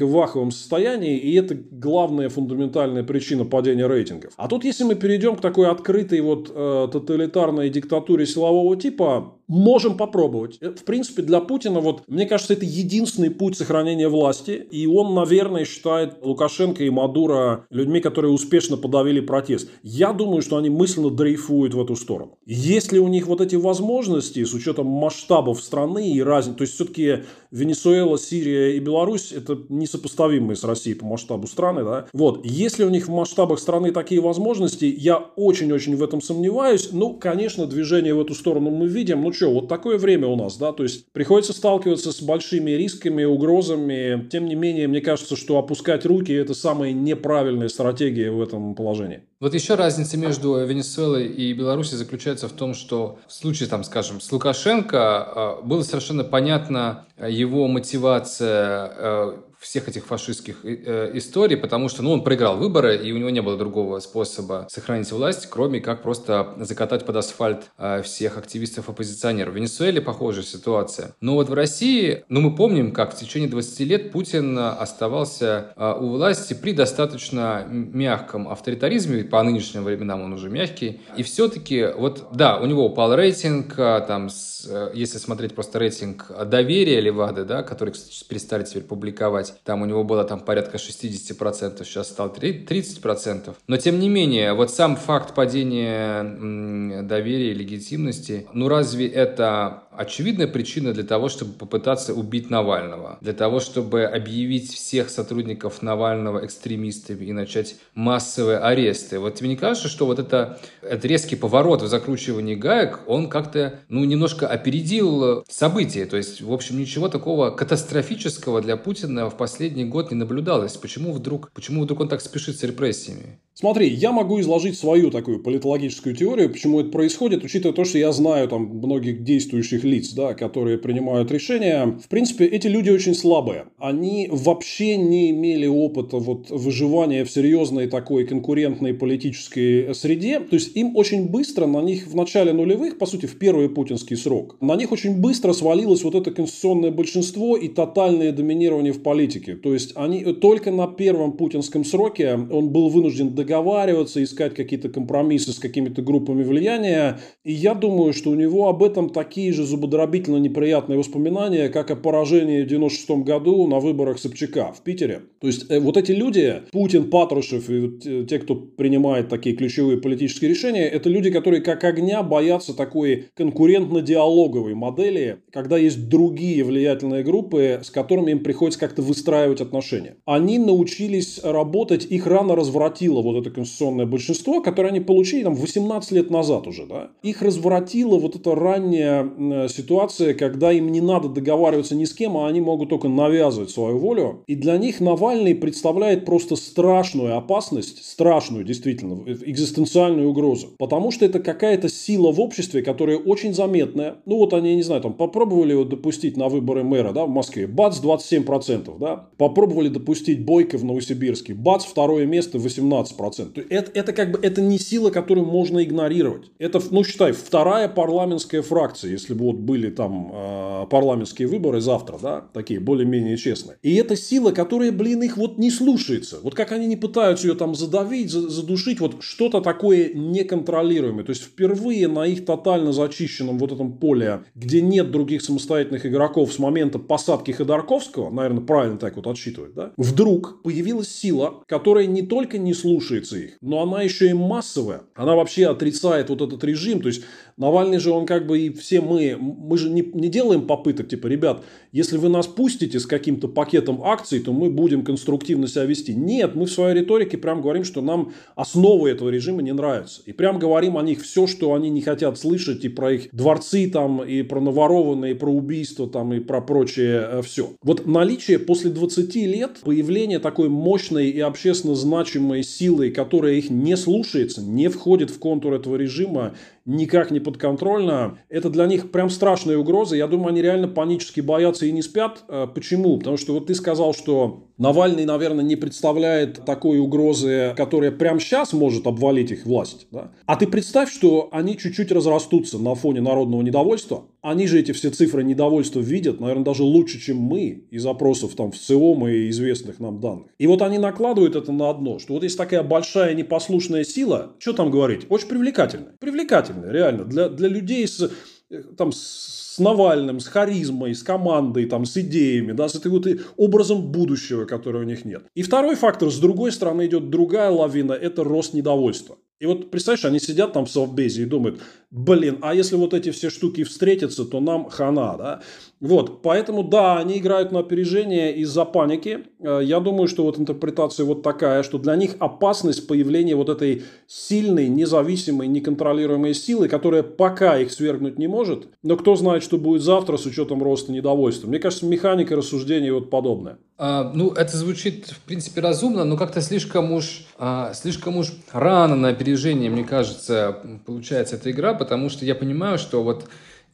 в ваховом состоянии, и это главная фундаментальная причина падения рейтингов. А тут, если мы перейдем к такой открытой вот э, тоталитарной диктатуре силового типа, можем попробовать. В принципе, для Путина, вот, мне кажется, это единственный путь сохранения власти, и он, наверное, считает Лукашенко и Мадуро людьми, которые успешно подавили протест. Я думаю, что они мысленно дрейфуют в эту сторону. Если у них вот эти возможности, с учетом масштабов страны и разницы, то есть все-таки Венесуэла, Сирия и Беларусь это несопоставимые с Россией по масштабу страны, да, вот, если у них в масштабах страны такие возможности, я очень-очень в этом сомневаюсь, ну, конечно, движение в эту сторону мы видим, ну, что, вот такое время у нас, да, то есть приходится сталкиваться с большими рисками, угрозами. Тем не менее, мне кажется, что опускать руки – это самая неправильная стратегия в этом положении. Вот еще разница между Венесуэлой и Беларусью заключается в том, что в случае, там, скажем, с Лукашенко а, было совершенно понятно его мотивация э, всех этих фашистских э, историй, потому что ну, он проиграл выборы, и у него не было другого способа сохранить власть, кроме как просто закатать под асфальт э, всех активистов-оппозиционеров. В Венесуэле похожая ситуация. Но вот в России, ну мы помним, как в течение 20 лет Путин оставался э, у власти при достаточно мягком авторитаризме, по нынешним временам он уже мягкий, и все-таки вот, да, у него упал рейтинг, э, там, с, если смотреть просто рейтинг доверия Левады, да, который, кстати, перестали теперь публиковать, там у него было там порядка 60%, сейчас стал 30%. Но тем не менее, вот сам факт падения доверия и легитимности, ну разве это очевидная причина для того, чтобы попытаться убить Навального, для того, чтобы объявить всех сотрудников Навального экстремистами и начать массовые аресты. Вот тебе не кажется, что вот это, это резкий поворот в закручивании гаек, он как-то, ну, немножко опередил события. То есть, в общем, ничего такого катастрофического для Путина в последний год не наблюдалось. Почему вдруг, почему вдруг он так спешит с репрессиями? Смотри, я могу изложить свою такую политологическую теорию, почему это происходит, учитывая то, что я знаю там многих действующих лиц, да, которые принимают решения. В принципе, эти люди очень слабые. Они вообще не имели опыта вот выживания в серьезной такой конкурентной политической среде. То есть им очень быстро на них в начале нулевых, по сути, в первый путинский срок, на них очень быстро свалилось вот это конституционное большинство и тотальное доминирование в политике. То есть они только на первом путинском сроке он был вынужден договариваться, искать какие-то компромиссы с какими-то группами влияния. И я думаю, что у него об этом такие же зубодробительно неприятные воспоминания, как о поражении в 96 году на выборах Собчака в Питере. То есть э, вот эти люди, Путин, Патрушев и те, кто принимает такие ключевые политические решения, это люди, которые как огня боятся такой конкурентно-диалоговой модели, когда есть другие влиятельные группы, с которыми им приходится как-то выстраивать отношения. Они научились работать, их рано развратило вот вот это конституционное большинство, которое они получили там 18 лет назад уже, да, их разворотила вот эта ранняя ситуация, когда им не надо договариваться ни с кем, а они могут только навязывать свою волю. И для них Навальный представляет просто страшную опасность, страшную действительно, экзистенциальную угрозу. Потому что это какая-то сила в обществе, которая очень заметная. Ну вот они, не знаю, там попробовали его допустить на выборы мэра да, в Москве. Бац, 27%. Да? Попробовали допустить Бойко в Новосибирске. Бац, второе место 18% процентов. Это, это как бы это не сила, которую можно игнорировать. Это, ну, считай, вторая парламентская фракция, если бы вот были там э, парламентские выборы завтра, да, такие более-менее честные. И это сила, которая, блин, их вот не слушается. Вот как они не пытаются ее там задавить, задушить, вот что-то такое неконтролируемое. То есть впервые на их тотально зачищенном вот этом поле, где нет других самостоятельных игроков с момента посадки Ходорковского, наверное, правильно так вот отсчитывать, да, вдруг появилась сила, которая не только не слушает слушается их. Но она еще и массовая. Она вообще отрицает вот этот режим. То есть Навальный же, он как бы и все мы, мы же не, не делаем попыток, типа, ребят, если вы нас пустите с каким-то пакетом акций, то мы будем конструктивно себя вести. Нет, мы в своей риторике прям говорим, что нам основы этого режима не нравятся. И прям говорим о них все, что они не хотят слышать, и про их дворцы там, и про наворованные, и про убийства там, и про прочее э, все. Вот наличие после 20 лет появления такой мощной и общественно значимой силы, которая их не слушается, не входит в контур этого режима, никак не подконтрольно, это для них прям страшная угроза. Я думаю, они реально панически боятся и не спят. Э, почему? Потому что вот ты сказал, что Навальный, наверное, не представляет такой угрозы, которая прямо сейчас может обвалить их власть. Да? А ты представь, что они чуть-чуть разрастутся на фоне народного недовольства. Они же эти все цифры недовольства видят, наверное, даже лучше, чем мы из запросов там в ЦИОМ и известных нам данных. И вот они накладывают это на одно, что вот есть такая большая непослушная сила, что там говорить, очень привлекательная. Привлекательная, реально. Для, для людей с э, там, с с Навальным, с харизмой, с командой, там, с идеями, да, с этой вот образом будущего, которого у них нет. И второй фактор, с другой стороны идет другая лавина, это рост недовольства. И вот, представляешь, они сидят там в совбезе и думают, блин, а если вот эти все штуки встретятся, то нам хана, да? Вот, поэтому, да, они играют на опережение из-за паники. Э, я думаю, что вот интерпретация вот такая, что для них опасность появления вот этой сильной, независимой, неконтролируемой силы, которая пока их свергнуть не может, но кто знает, что будет завтра с учетом роста недовольства. Мне кажется, механика рассуждения вот подобная. А, ну, это звучит, в принципе, разумно, но как-то слишком уж, а, слишком уж рано на опережение, мне кажется, получается эта игра, потому что я понимаю, что вот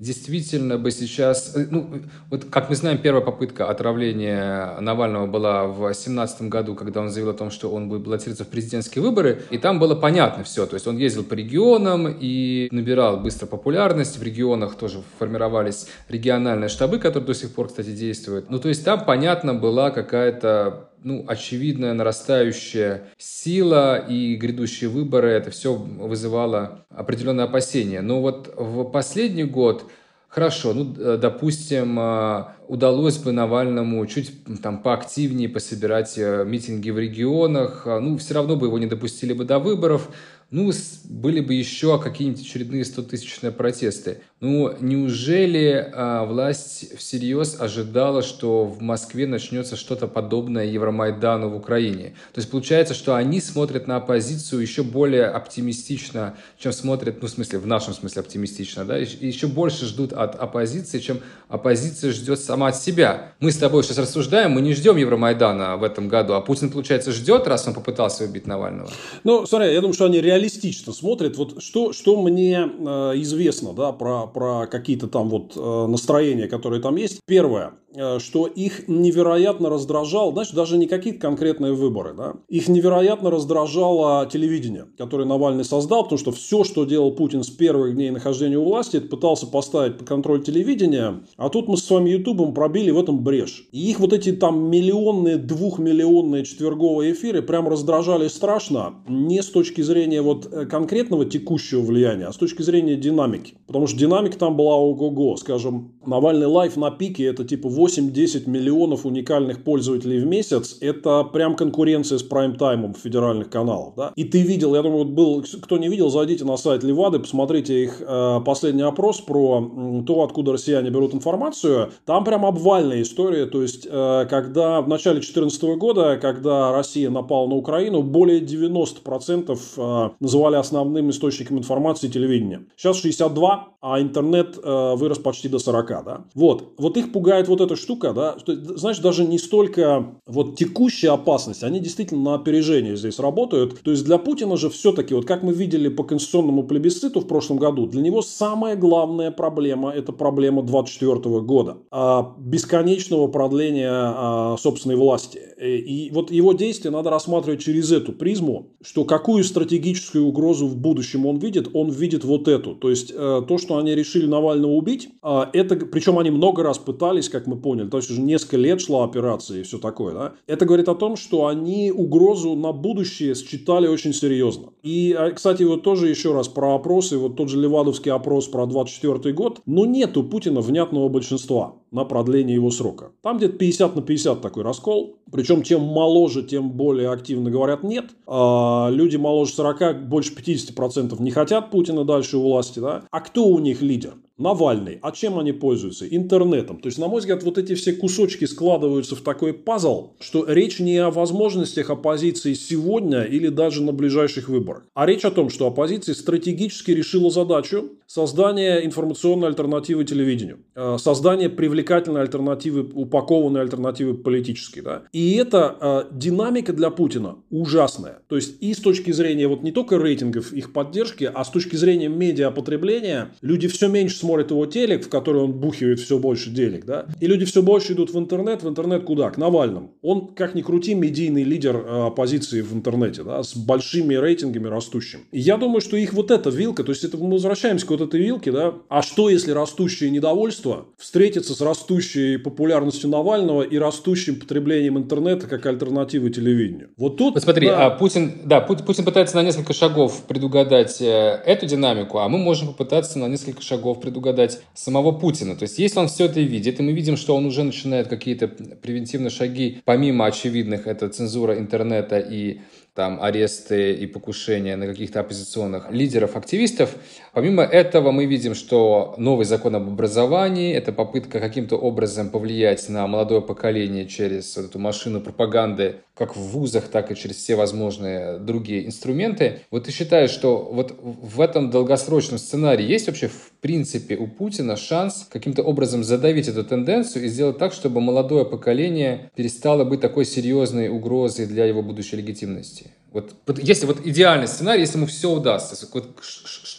действительно бы сейчас... Э, ну, вот как мы знаем, первая попытка отравления Навального была в 2017 году, когда он заявил о том, что он будет баллотироваться в президентские выборы, и там было понятно все. То есть он ездил по регионам и набирал быстро популярность. В регионах тоже формировались региональные штабы, которые до сих пор, кстати, действуют. Ну, то есть там, понятно, была какая-то ну, очевидная нарастающая сила и грядущие выборы, это все вызывало определенные опасения. Но вот в последний год Хорошо, ну, допустим, а, удалось бы Навальному чуть там поактивнее пособирать э, митинги в регионах, а, ну, все равно бы его не допустили бы до выборов, ну, были бы еще какие-нибудь очередные 100-тысячные протесты. Ну, неужели а, власть всерьез ожидала, что в Москве начнется что-то подобное Евромайдану в Украине? То есть получается, что они смотрят на оппозицию еще более оптимистично, чем смотрят, ну, в смысле, в нашем смысле оптимистично, да, еще больше ждут от оппозиции, чем оппозиция ждет сама от себя. Мы с тобой сейчас рассуждаем, мы не ждем Евромайдана в этом году, а Путин, получается, ждет, раз он попытался убить Навального. Ну, смотри, я думаю, что они реалистично смотрит. Вот что, что мне э, известно да, про, про какие-то там вот э, настроения, которые там есть. Первое. Э, что их невероятно раздражал, знаешь, даже не какие-то конкретные выборы, да, их невероятно раздражало телевидение, которое Навальный создал, потому что все, что делал Путин с первых дней нахождения у власти, это пытался поставить под контроль телевидения, а тут мы с вами Ютубом пробили в этом брешь. И их вот эти там миллионные, двухмиллионные четверговые эфиры прям раздражали страшно, не с точки зрения вот э, конкретного текущего влияния, а с точки зрения динамики. Потому что динамика там была ого-го, скажем, Навальный лайф на пике это типа 8-10 миллионов уникальных пользователей в месяц, это прям конкуренция с прайм-таймом федеральных каналов. Да? И ты видел, я думаю, вот был, кто не видел, зайдите на сайт Левады, посмотрите их э, последний опрос про то, откуда россияне берут информацию. Там прям обвальная история, то есть, э, когда в начале 2014 года, когда Россия напала на Украину, более 90% э, называли основным источником информации телевидения. Сейчас 62, а интернет э, вырос почти до 40. Да? Вот. вот их пугает вот эта штука, да, что, знаешь, даже не столько вот текущая опасность, они действительно на опережение здесь работают. То есть для Путина же все-таки, вот как мы видели по конституционному плебисциту в прошлом году, для него самая главная проблема – это проблема 24 года. А, бесконечного продления а, собственной власти. И вот его действия надо рассматривать через эту призму, что какую стратегическую угрозу в будущем он видит, он видит вот эту. То есть э, то, что они решили Навального убить, а, это, причем они много раз пытались, как мы поняли, то есть уже несколько лет шла операция и все такое, да, это говорит о том, что они угрозу на будущее считали очень серьезно. И, а, кстати, вот тоже еще раз про опросы, вот тот же Левадовский опрос про 24 год, но нет у Путина внятного большинства на продление его срока. Там где-то 50 на 50 такой раскол. Причем чем моложе, тем более активно говорят нет. А люди моложе 40, больше 50% не хотят Путина дальше у власти. Да? А кто у них лидер? Навальный. А чем они пользуются? Интернетом. То есть, на мой взгляд, вот эти все кусочки складываются в такой пазл, что речь не о возможностях оппозиции сегодня или даже на ближайших выборах, а речь о том, что оппозиция стратегически решила задачу создания информационной альтернативы телевидению, э, создания привлекательной альтернативы, упакованной альтернативы политической. Да? И эта э, динамика для Путина ужасная. То есть, и с точки зрения вот не только рейтингов их поддержки, а с точки зрения медиапотребления, люди все меньше смотрят его телек, в который он бухивает все больше денег, да, и люди все больше идут в интернет, в интернет куда? К Навальному. Он, как ни крути, медийный лидер э, оппозиции в интернете, да, с большими рейтингами растущим. И я думаю, что их вот эта вилка, то есть это мы возвращаемся к вот этой вилке, да, а что если растущее недовольство встретится с растущей популярностью Навального и растущим потреблением интернета как альтернативы телевидению? Вот тут... Вот смотри, да, а Путин, да, Путин пытается на несколько шагов предугадать э, эту динамику, а мы можем попытаться на несколько шагов предугадать предугадать самого Путина. То есть, если он все это видит, и мы видим, что он уже начинает какие-то превентивные шаги, помимо очевидных, это цензура интернета и там аресты и покушения на каких-то оппозиционных лидеров, активистов. Помимо этого мы видим, что новый закон об образовании – это попытка каким-то образом повлиять на молодое поколение через вот эту машину пропаганды, как в вузах, так и через все возможные другие инструменты. Вот ты считаешь, что вот в этом долгосрочном сценарии есть вообще в принципе у Путина шанс каким-то образом задавить эту тенденцию и сделать так, чтобы молодое поколение перестало быть такой серьезной угрозой для его будущей легитимности? Вот, если вот идеальный сценарий, если ему все удастся, вот,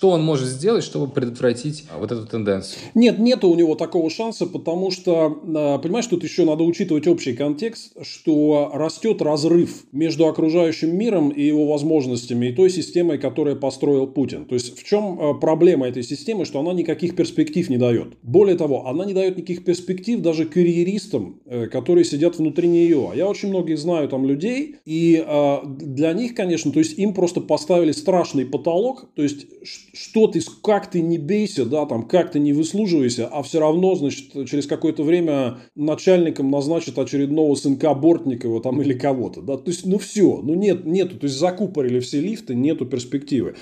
что он может сделать, чтобы предотвратить а, вот эту тенденцию? Нет, нет у него такого шанса, потому что, а, понимаешь, тут еще надо учитывать общий контекст, что растет разрыв между окружающим миром и его возможностями и той системой, которую построил Путин. То есть в чем а, проблема этой системы, что она никаких перспектив не дает. Более того, она не дает никаких перспектив даже карьеристам, э, которые сидят внутри нее. Я очень многих знаю там людей, и для них, конечно, то есть им просто поставили страшный потолок, то есть что ты, как ты не бейся, да, там, как ты не выслуживайся, а все равно, значит, через какое-то время начальником назначат очередного сынка Бортникова там или кого-то, да, то есть, ну все, ну нет, нету, то есть закупорили все лифты, нету перспективы.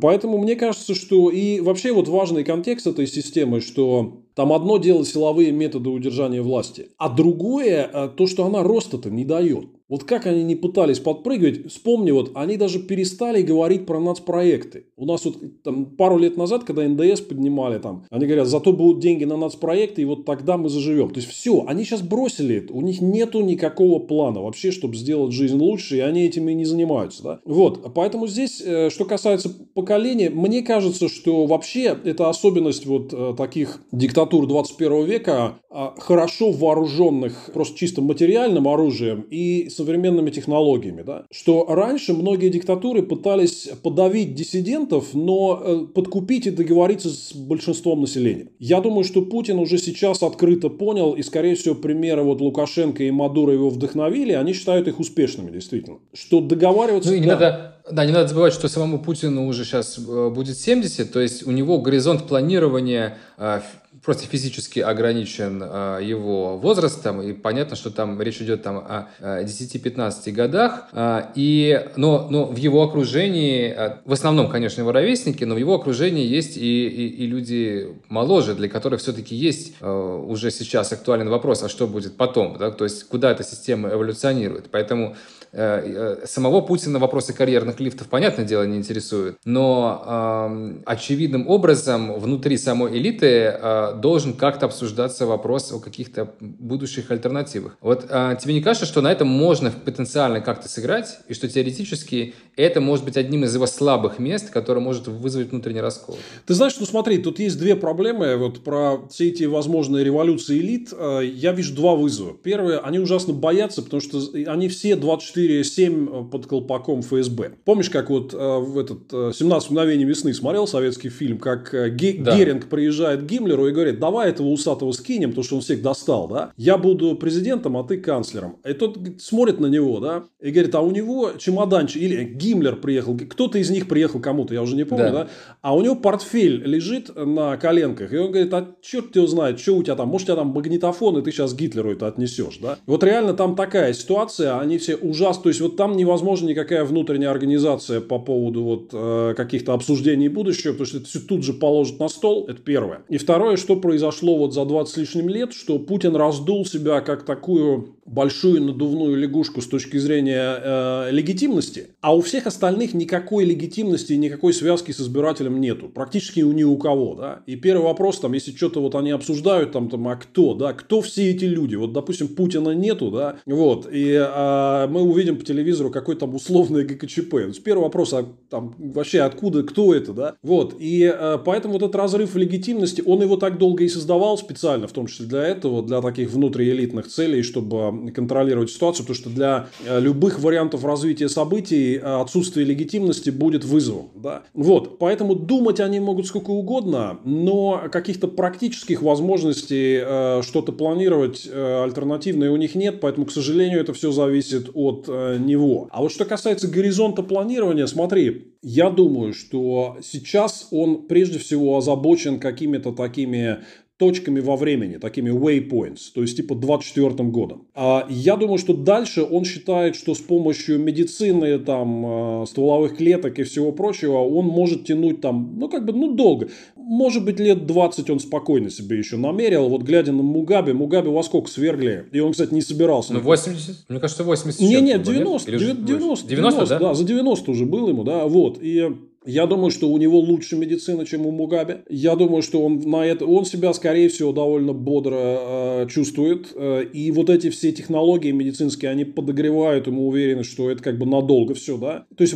Поэтому мне кажется, что и вообще вот важный контекст этой системы, что там одно дело силовые методы удержания власти, а другое э, то, что она роста-то не дает. Вот как они не пытались подпрыгивать, вспомни, вот они даже перестали говорить про нацпроекты. У нас вот там, пару лет назад, когда НДС поднимали, там, они говорят, зато будут деньги на нацпроекты, и вот тогда мы заживем. То есть все, они сейчас бросили это, у них нету никакого плана вообще, чтобы сделать жизнь лучше, и они этим и не занимаются. Да? Вот, поэтому здесь, э, что касается поколения, мне кажется, что вообще это особенность вот э, таких диктатур 21 века, а, хорошо вооруженных просто чисто материальным оружием и современными технологиями. Да? Что раньше многие диктатуры пытались подавить диссидентов, но э, подкупить и договориться с большинством населения. Я думаю, что Путин уже сейчас открыто понял, и, скорее всего, примеры вот Лукашенко и Мадуро его вдохновили, они считают их успешными, действительно. Что договариваться... Ну, и не да. надо да, не надо забывать, что самому Путину уже сейчас э, будет 70, то есть у него горизонт планирования э, просто физически ограничен э, его возрастом, и понятно, что там речь идет там о 10-15 годах, и, но, но в его окружении, в основном, конечно, его ровесники, но в его окружении есть и, и, и люди моложе, для которых все-таки есть уже сейчас актуальный вопрос, а что будет потом, да? то есть куда эта система эволюционирует. Поэтому самого Путина вопросы карьерных лифтов, понятное дело, не интересуют. Но э, очевидным образом внутри самой элиты э, должен как-то обсуждаться вопрос о каких-то будущих альтернативах. Вот э, тебе не кажется, что на этом можно потенциально как-то сыграть, и что теоретически это может быть одним из его слабых мест, которое может вызвать внутренний раскол? Ты знаешь, ну смотри, тут есть две проблемы. Вот про все эти возможные революции элит э, я вижу два вызова. Первое, они ужасно боятся, потому что они все 24 4-7 под колпаком ФСБ. Помнишь, как вот э, в этот э, 17 мгновений весны смотрел советский фильм, как э, Ге- да. Геринг приезжает к Гиммлеру и говорит, давай этого усатого скинем, потому что он всех достал, да? Я буду президентом, а ты канцлером. И тот смотрит на него, да, и говорит, а у него чемоданчик, или Гиммлер приехал, кто-то из них приехал кому-то, я уже не помню, да. да? А у него портфель лежит на коленках, и он говорит, а черт его знает, что у тебя там, может, у тебя там магнитофон, и ты сейчас Гитлеру это отнесешь, да? Вот реально там такая ситуация, они все ужасно то есть вот там невозможна никакая внутренняя организация по поводу вот э, каких-то обсуждений будущего, потому что это все тут же положат на стол, это первое. И второе, что произошло вот за 20 с лишним лет, что Путин раздул себя как такую большую надувную лягушку с точки зрения э, легитимности, а у всех остальных никакой легитимности и никакой связки с избирателем нету. Практически у ни у кого, да. И первый вопрос, там, если что-то вот они обсуждают, там, там, а кто, да, кто все эти люди? Вот, допустим, Путина нету, да, вот, и э, мы увидим по телевизору какой там условный ГКЧП. То есть, первый вопрос, а там вообще откуда, кто это, да, вот, и э, поэтому вот этот разрыв легитимности, он его так долго и создавал специально, в том числе для этого, для таких внутриэлитных целей, чтобы контролировать ситуацию, потому что для э, любых вариантов развития событий э, отсутствие легитимности будет вызовом. Да? Вот, поэтому думать они могут сколько угодно, но каких-то практических возможностей что-то планировать э, альтернативное у них нет, поэтому, к сожалению, это все зависит от э, него. А вот что касается горизонта планирования, смотри, я думаю, что сейчас он прежде всего озабочен какими-то такими точками во времени, такими waypoints, то есть типа 24 годом. А я думаю, что дальше он считает, что с помощью медицины, там, э, стволовых клеток и всего прочего, он может тянуть там, ну, как бы, ну, долго. Может быть, лет 20 он спокойно себе еще намерил. Вот глядя на Мугаbe, Мугаbe во сколько свергли? И он, кстати, не собирался. Ну, 80? Мне кажется, 80. Не, нет, 90. 90, 90, 90, да? Да, за 90 уже был ему, да, вот. И я думаю, что у него лучше медицина, чем у Мугабе. Я думаю, что он на это, он себя, скорее всего, довольно бодро э, чувствует. Э, и вот эти все технологии медицинские, они подогревают ему уверенность, что это как бы надолго все, да. То есть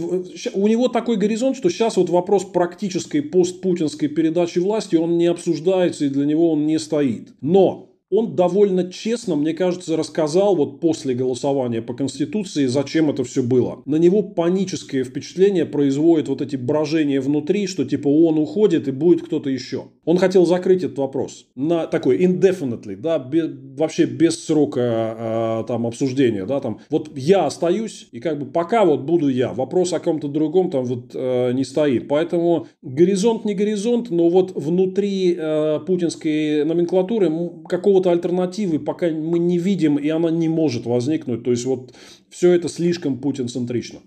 у него такой горизонт, что сейчас вот вопрос практической постпутинской передачи власти, он не обсуждается и для него он не стоит. Но он довольно честно, мне кажется, рассказал вот после голосования по Конституции, зачем это все было. На него паническое впечатление производит вот эти брожения внутри, что типа он уходит и будет кто-то еще. Он хотел закрыть этот вопрос на такой indefinitely, да, без, вообще без срока э, там обсуждения, да, там вот я остаюсь и как бы пока вот буду я, вопрос о ком-то другом там вот э, не стоит, поэтому горизонт не горизонт, но вот внутри э, путинской номенклатуры какого-то альтернативы пока мы не видим и она не может возникнуть, то есть вот все это слишком путин-центрично.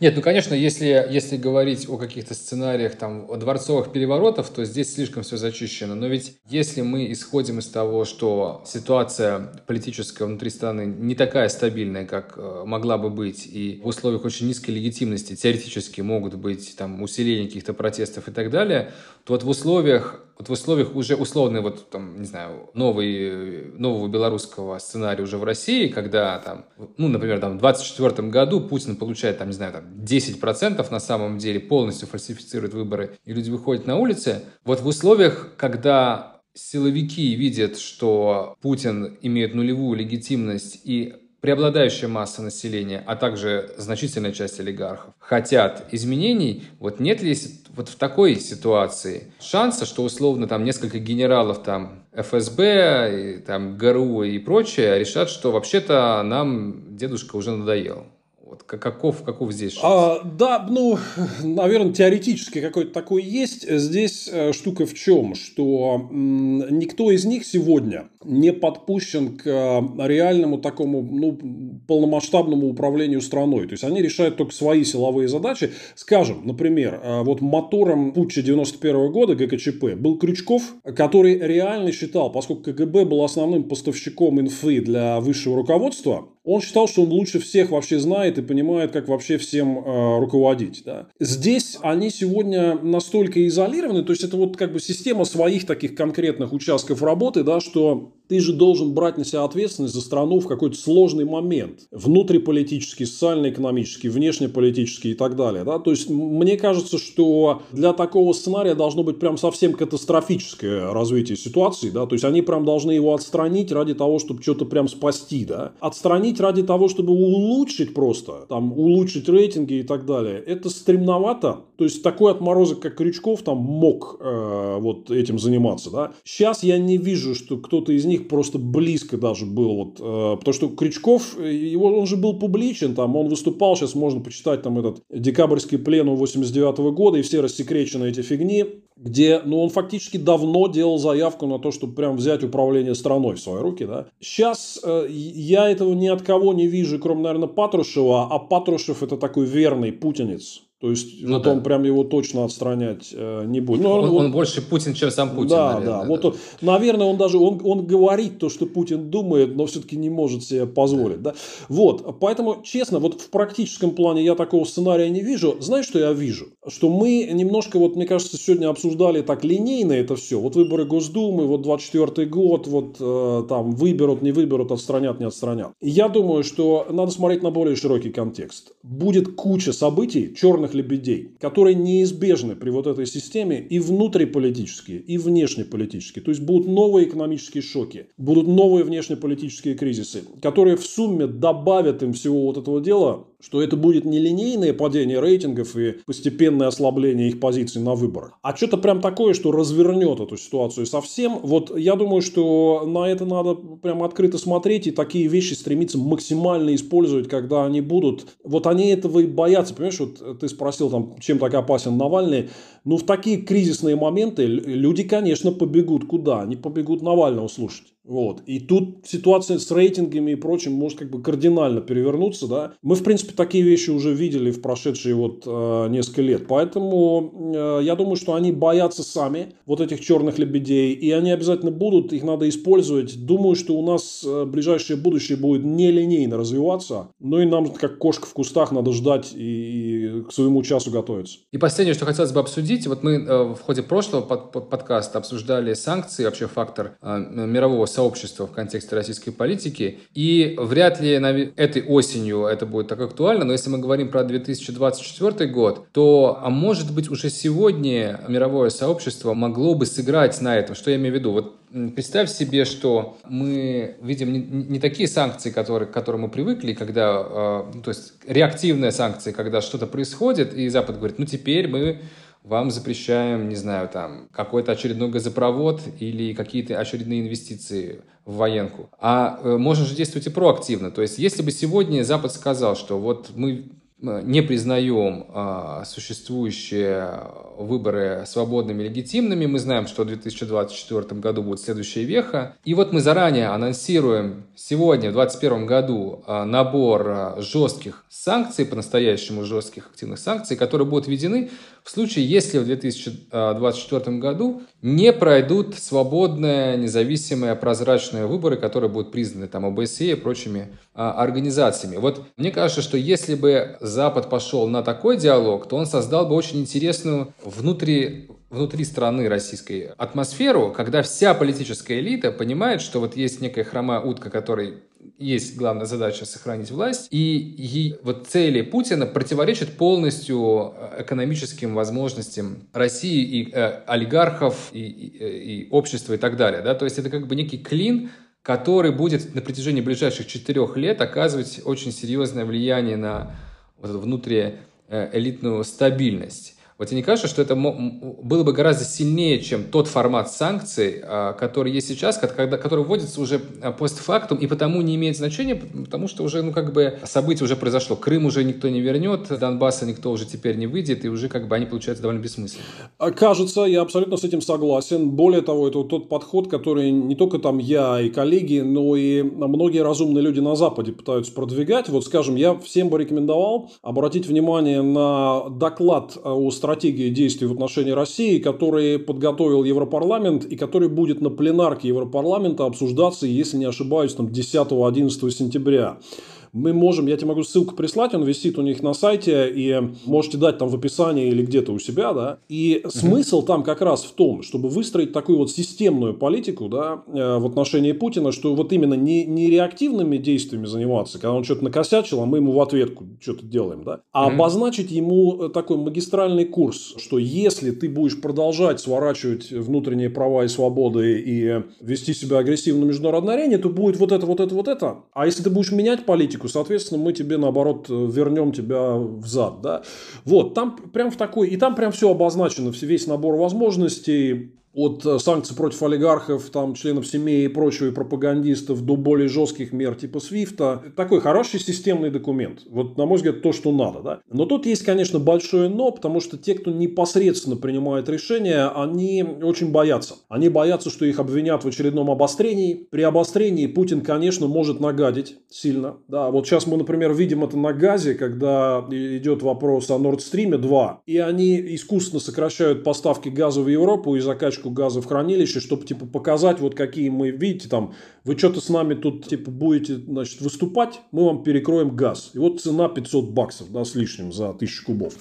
Нет, ну, конечно, если, если говорить о каких-то сценариях там, дворцовых переворотов, то здесь слишком все зачищено. Но ведь если мы исходим из того, что ситуация политическая внутри страны не такая стабильная, как э, могла бы быть, и в условиях очень низкой легитимности теоретически могут быть там усиление каких-то протестов и так далее, то вот в условиях вот в условиях уже условной, вот там, не знаю, новый, нового белорусского сценария уже в России, когда там, ну, например, там в 24 году Путин получает, там, не знаю, там 10% на самом деле, полностью фальсифицирует выборы, и люди выходят на улицы, вот в условиях, когда силовики видят, что Путин имеет нулевую легитимность и преобладающая масса населения, а также значительная часть олигархов хотят изменений, вот нет ли вот в такой ситуации шанса, что условно там несколько генералов там ФСБ, и, там ГРУ и прочее решат, что вообще-то нам дедушка уже надоел? Вот каков, каков здесь шанс? А, да, ну, наверное, теоретически какой-то такой есть. Здесь э, штука в чем, что никто из них сегодня не подпущен к э, реальному такому, ну, полномасштабному управлению страной. То есть, они решают только свои силовые задачи. Скажем, например, э, вот мотором путча 91 года ГКЧП был Крючков, который реально считал, поскольку КГБ был основным поставщиком инфы для высшего руководства, он считал, что он лучше всех вообще знает и понимает, как вообще всем э, руководить. Да. Здесь они сегодня настолько изолированы, то есть это вот как бы система своих таких конкретных участков работы, да, что ты же должен брать на себя ответственность за страну в какой-то сложный момент. Внутриполитический, социально-экономический, внешнеполитический и так далее. Да? То есть, мне кажется, что для такого сценария должно быть прям совсем катастрофическое развитие ситуации. Да? То есть, они прям должны его отстранить ради того, чтобы что-то прям спасти. Да? Отстранить ради того, чтобы улучшить просто, там, улучшить рейтинги и так далее. Это стремновато. То есть, такой отморозок, как Крючков, там мог э, вот этим заниматься. Да? Сейчас я не вижу, что кто-то из них просто близко даже был. Вот, э, потому что Крючков, его, он же был публичен, там, он выступал, сейчас можно почитать там этот декабрьский пленум 89 -го года и все рассекречены эти фигни, где, ну, он фактически давно делал заявку на то, чтобы прям взять управление страной в свои руки, да. Сейчас э, я этого ни от кого не вижу, кроме, наверное, Патрушева, а Патрушев это такой верный путинец. То есть, ну, вот да. он прям его точно отстранять э, не будет. Ну, он, он, он больше Путин, чем сам Путин. Да, наверное, да. да. Вот, он, наверное, он даже он, он говорит то, что Путин думает, но все-таки не может себе позволить. Да. Да? Вот, поэтому, честно, вот в практическом плане я такого сценария не вижу. Знаешь, что я вижу? Что мы немножко, вот мне кажется, сегодня обсуждали так линейно это все. Вот выборы Госдумы, вот 24 год, вот э, там выберут, не выберут, отстранят, не отстранят. я думаю, что надо смотреть на более широкий контекст. Будет куча событий, черных черных лебедей, которые неизбежны при вот этой системе и внутриполитические, и внешнеполитические. То есть будут новые экономические шоки, будут новые внешнеполитические кризисы, которые в сумме добавят им всего вот этого дела что это будет не линейное падение рейтингов и постепенное ослабление их позиций на выборах, а что-то прям такое, что развернет эту ситуацию совсем. Вот я думаю, что на это надо прям открыто смотреть и такие вещи стремиться максимально использовать, когда они будут. Вот они этого и боятся. Понимаешь, вот ты спросил там, чем так опасен Навальный. Ну, в такие кризисные моменты люди, конечно, побегут куда? Они побегут Навального слушать. Вот. И тут ситуация с рейтингами и прочим может как бы кардинально перевернуться. Да? Мы, в принципе, такие вещи уже видели в прошедшие вот э, несколько лет. Поэтому э, я думаю, что они боятся сами вот этих черных лебедей. И они обязательно будут, их надо использовать. Думаю, что у нас э, ближайшее будущее будет нелинейно развиваться. Ну и нам, как кошка в кустах, надо ждать и, и к своему часу готовиться. И последнее, что хотелось бы обсудить. Вот мы э, в ходе прошлого под, под подкаста обсуждали санкции, вообще фактор э, мирового сообщества в контексте российской политики. И вряд ли этой осенью это будет так актуально, но если мы говорим про 2024 год, то, а может быть, уже сегодня мировое сообщество могло бы сыграть на этом. Что я имею в виду? Вот Представь себе, что мы видим не, не такие санкции, которые, к которым мы привыкли, когда, э, то есть реактивные санкции, когда что-то происходит, и Запад говорит, ну теперь мы вам запрещаем, не знаю, там, какой-то очередной газопровод или какие-то очередные инвестиции в военку. А э, можно же действовать и проактивно. То есть, если бы сегодня Запад сказал, что вот мы э, не признаем а, существующие выборы свободными и легитимными. Мы знаем, что в 2024 году будет следующая веха. И вот мы заранее анонсируем сегодня, в 2021 году, а, набор а, жестких санкций, по-настоящему жестких активных санкций, которые будут введены в случае, если в 2024 году не пройдут свободные, независимые, прозрачные выборы, которые будут признаны там ОБСЕ и прочими а, организациями. Вот мне кажется, что если бы Запад пошел на такой диалог, то он создал бы очень интересную внутри внутри страны российской атмосферу, когда вся политическая элита понимает, что вот есть некая хромая утка, которой есть главная задача сохранить власть, и, и вот цели Путина противоречат полностью э, экономическим возможностям России и э, олигархов, и, и, э, и общества и так далее. Да? То есть это как бы некий клин, который будет на протяжении ближайших четырех лет оказывать очень серьезное влияние на вот внутриэлитную стабильность. Вот тебе не кажется, что это было бы гораздо сильнее, чем тот формат санкций, а, который есть сейчас, который вводится уже а, постфактум и потому не имеет значения, потому что уже, ну, как бы событие уже произошло. Крым уже никто не вернет, Донбасса никто уже теперь не выйдет, и уже как бы они получаются довольно бессмысленными. А, кажется, я абсолютно с этим согласен. Более того, это вот тот подход, который не только там я и коллеги, но и многие разумные люди на Западе пытаются продвигать. Вот, скажем, я всем бы рекомендовал обратить внимание на доклад о стране стратегии действий в отношении России, который подготовил Европарламент и который будет на пленарке Европарламента обсуждаться, если не ошибаюсь, там 10-11 сентября мы можем, я тебе могу ссылку прислать, он висит у них на сайте, и можете дать там в описании или где-то у себя, да. И угу. смысл там как раз в том, чтобы выстроить такую вот системную политику, да, э, в отношении Путина, что вот именно не, не реактивными действиями заниматься, когда он что-то накосячил, а мы ему в ответку что-то делаем, да, а угу. обозначить ему такой магистральный курс, что если ты будешь продолжать сворачивать внутренние права и свободы и вести себя агрессивно на международной арене, то будет вот это, вот это, вот это. А если ты будешь менять политику, политику, соответственно, мы тебе, наоборот, вернем тебя в зад, да. Вот, там прям в такой, и там прям все обозначено, весь набор возможностей, от э, санкций против олигархов, там, членов семей и прочего, и пропагандистов, до более жестких мер типа Свифта. Такой хороший системный документ. Вот, на мой взгляд, то, что надо. Да? Но тут есть, конечно, большое но, потому что те, кто непосредственно принимает решения, они очень боятся. Они боятся, что их обвинят в очередном обострении. При обострении Путин, конечно, может нагадить сильно. Да, вот сейчас мы, например, видим это на газе, когда идет вопрос о Nord Stream 2, и они искусственно сокращают поставки газа в Европу и закачку бочку газа в хранилище, чтобы типа показать, вот какие мы, видите, там, вы что-то с нами тут типа будете, значит, выступать, мы вам перекроем газ. И вот цена 500 баксов, да, с лишним за 1000 кубов.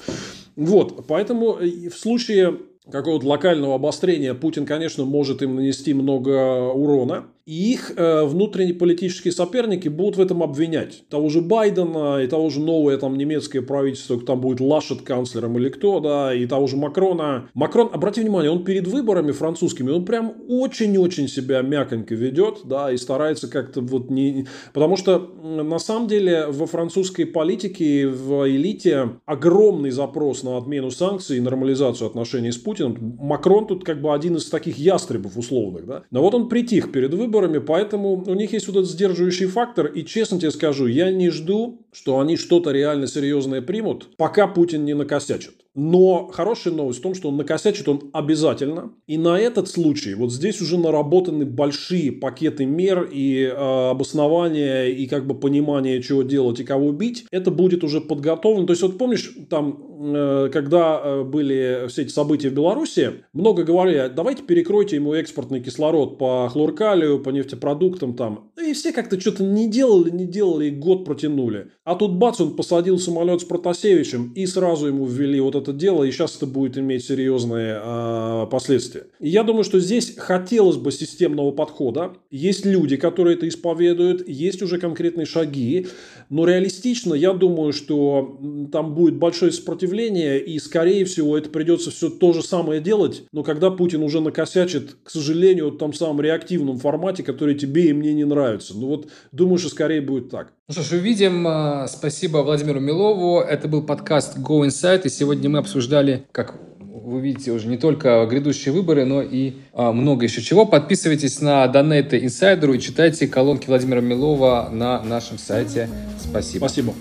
Вот, поэтому в случае какого-то локального обострения Путин, конечно, может им нанести много урона. И их э, внутренние политические соперники будут в этом обвинять. Того же Байдена и того же новое там немецкое правительство, там будет Лашет канцлером или кто, да, и того же Макрона. Макрон, обрати внимание, он перед выборами французскими, он прям очень-очень себя мяконько ведет, да, и старается как-то вот не... Потому что на самом деле во французской политике, в элите огромный запрос на отмену санкций и нормализацию отношений с Путиным. Макрон тут как бы один из таких ястребов условных, да. Но вот он притих перед выборами, выборами, поэтому у них есть вот этот сдерживающий фактор. И честно тебе скажу, я не жду, что они что-то реально серьезное примут, пока Путин не накосячит. Но хорошая новость в том, что он накосячит он обязательно. И на этот случай вот здесь уже наработаны большие пакеты мер и э, обоснования, и как бы понимание, чего делать и кого бить. Это будет уже подготовлено. То есть вот помнишь, там, э, когда э, были все эти события в Беларуси, много говорили, давайте перекройте ему экспортный кислород по хлоркалию, по нефтепродуктам там. И все как-то что-то не делали, не делали, и год протянули. А тут бац, он посадил самолет с Протасевичем, и сразу ему ввели вот это это дело, и сейчас это будет иметь серьезные э, последствия. И я думаю, что здесь хотелось бы системного подхода. Есть люди, которые это исповедуют, есть уже конкретные шаги, но реалистично я думаю, что там будет большое сопротивление, и, скорее всего, это придется все то же самое делать, но когда Путин уже накосячит, к сожалению, в том самом реактивном формате, который тебе и мне не нравится. Ну вот, думаю, что скорее будет так. Ну что ж, увидим. А, спасибо Владимиру Милову. Это был подкаст Go Inside, и сегодня мы обсуждали, как вы видите уже не только грядущие выборы, но и а, много еще чего. Подписывайтесь на Донейты Инсайдеру и читайте колонки Владимира Милова на нашем сайте. Спасибо. Спасибо.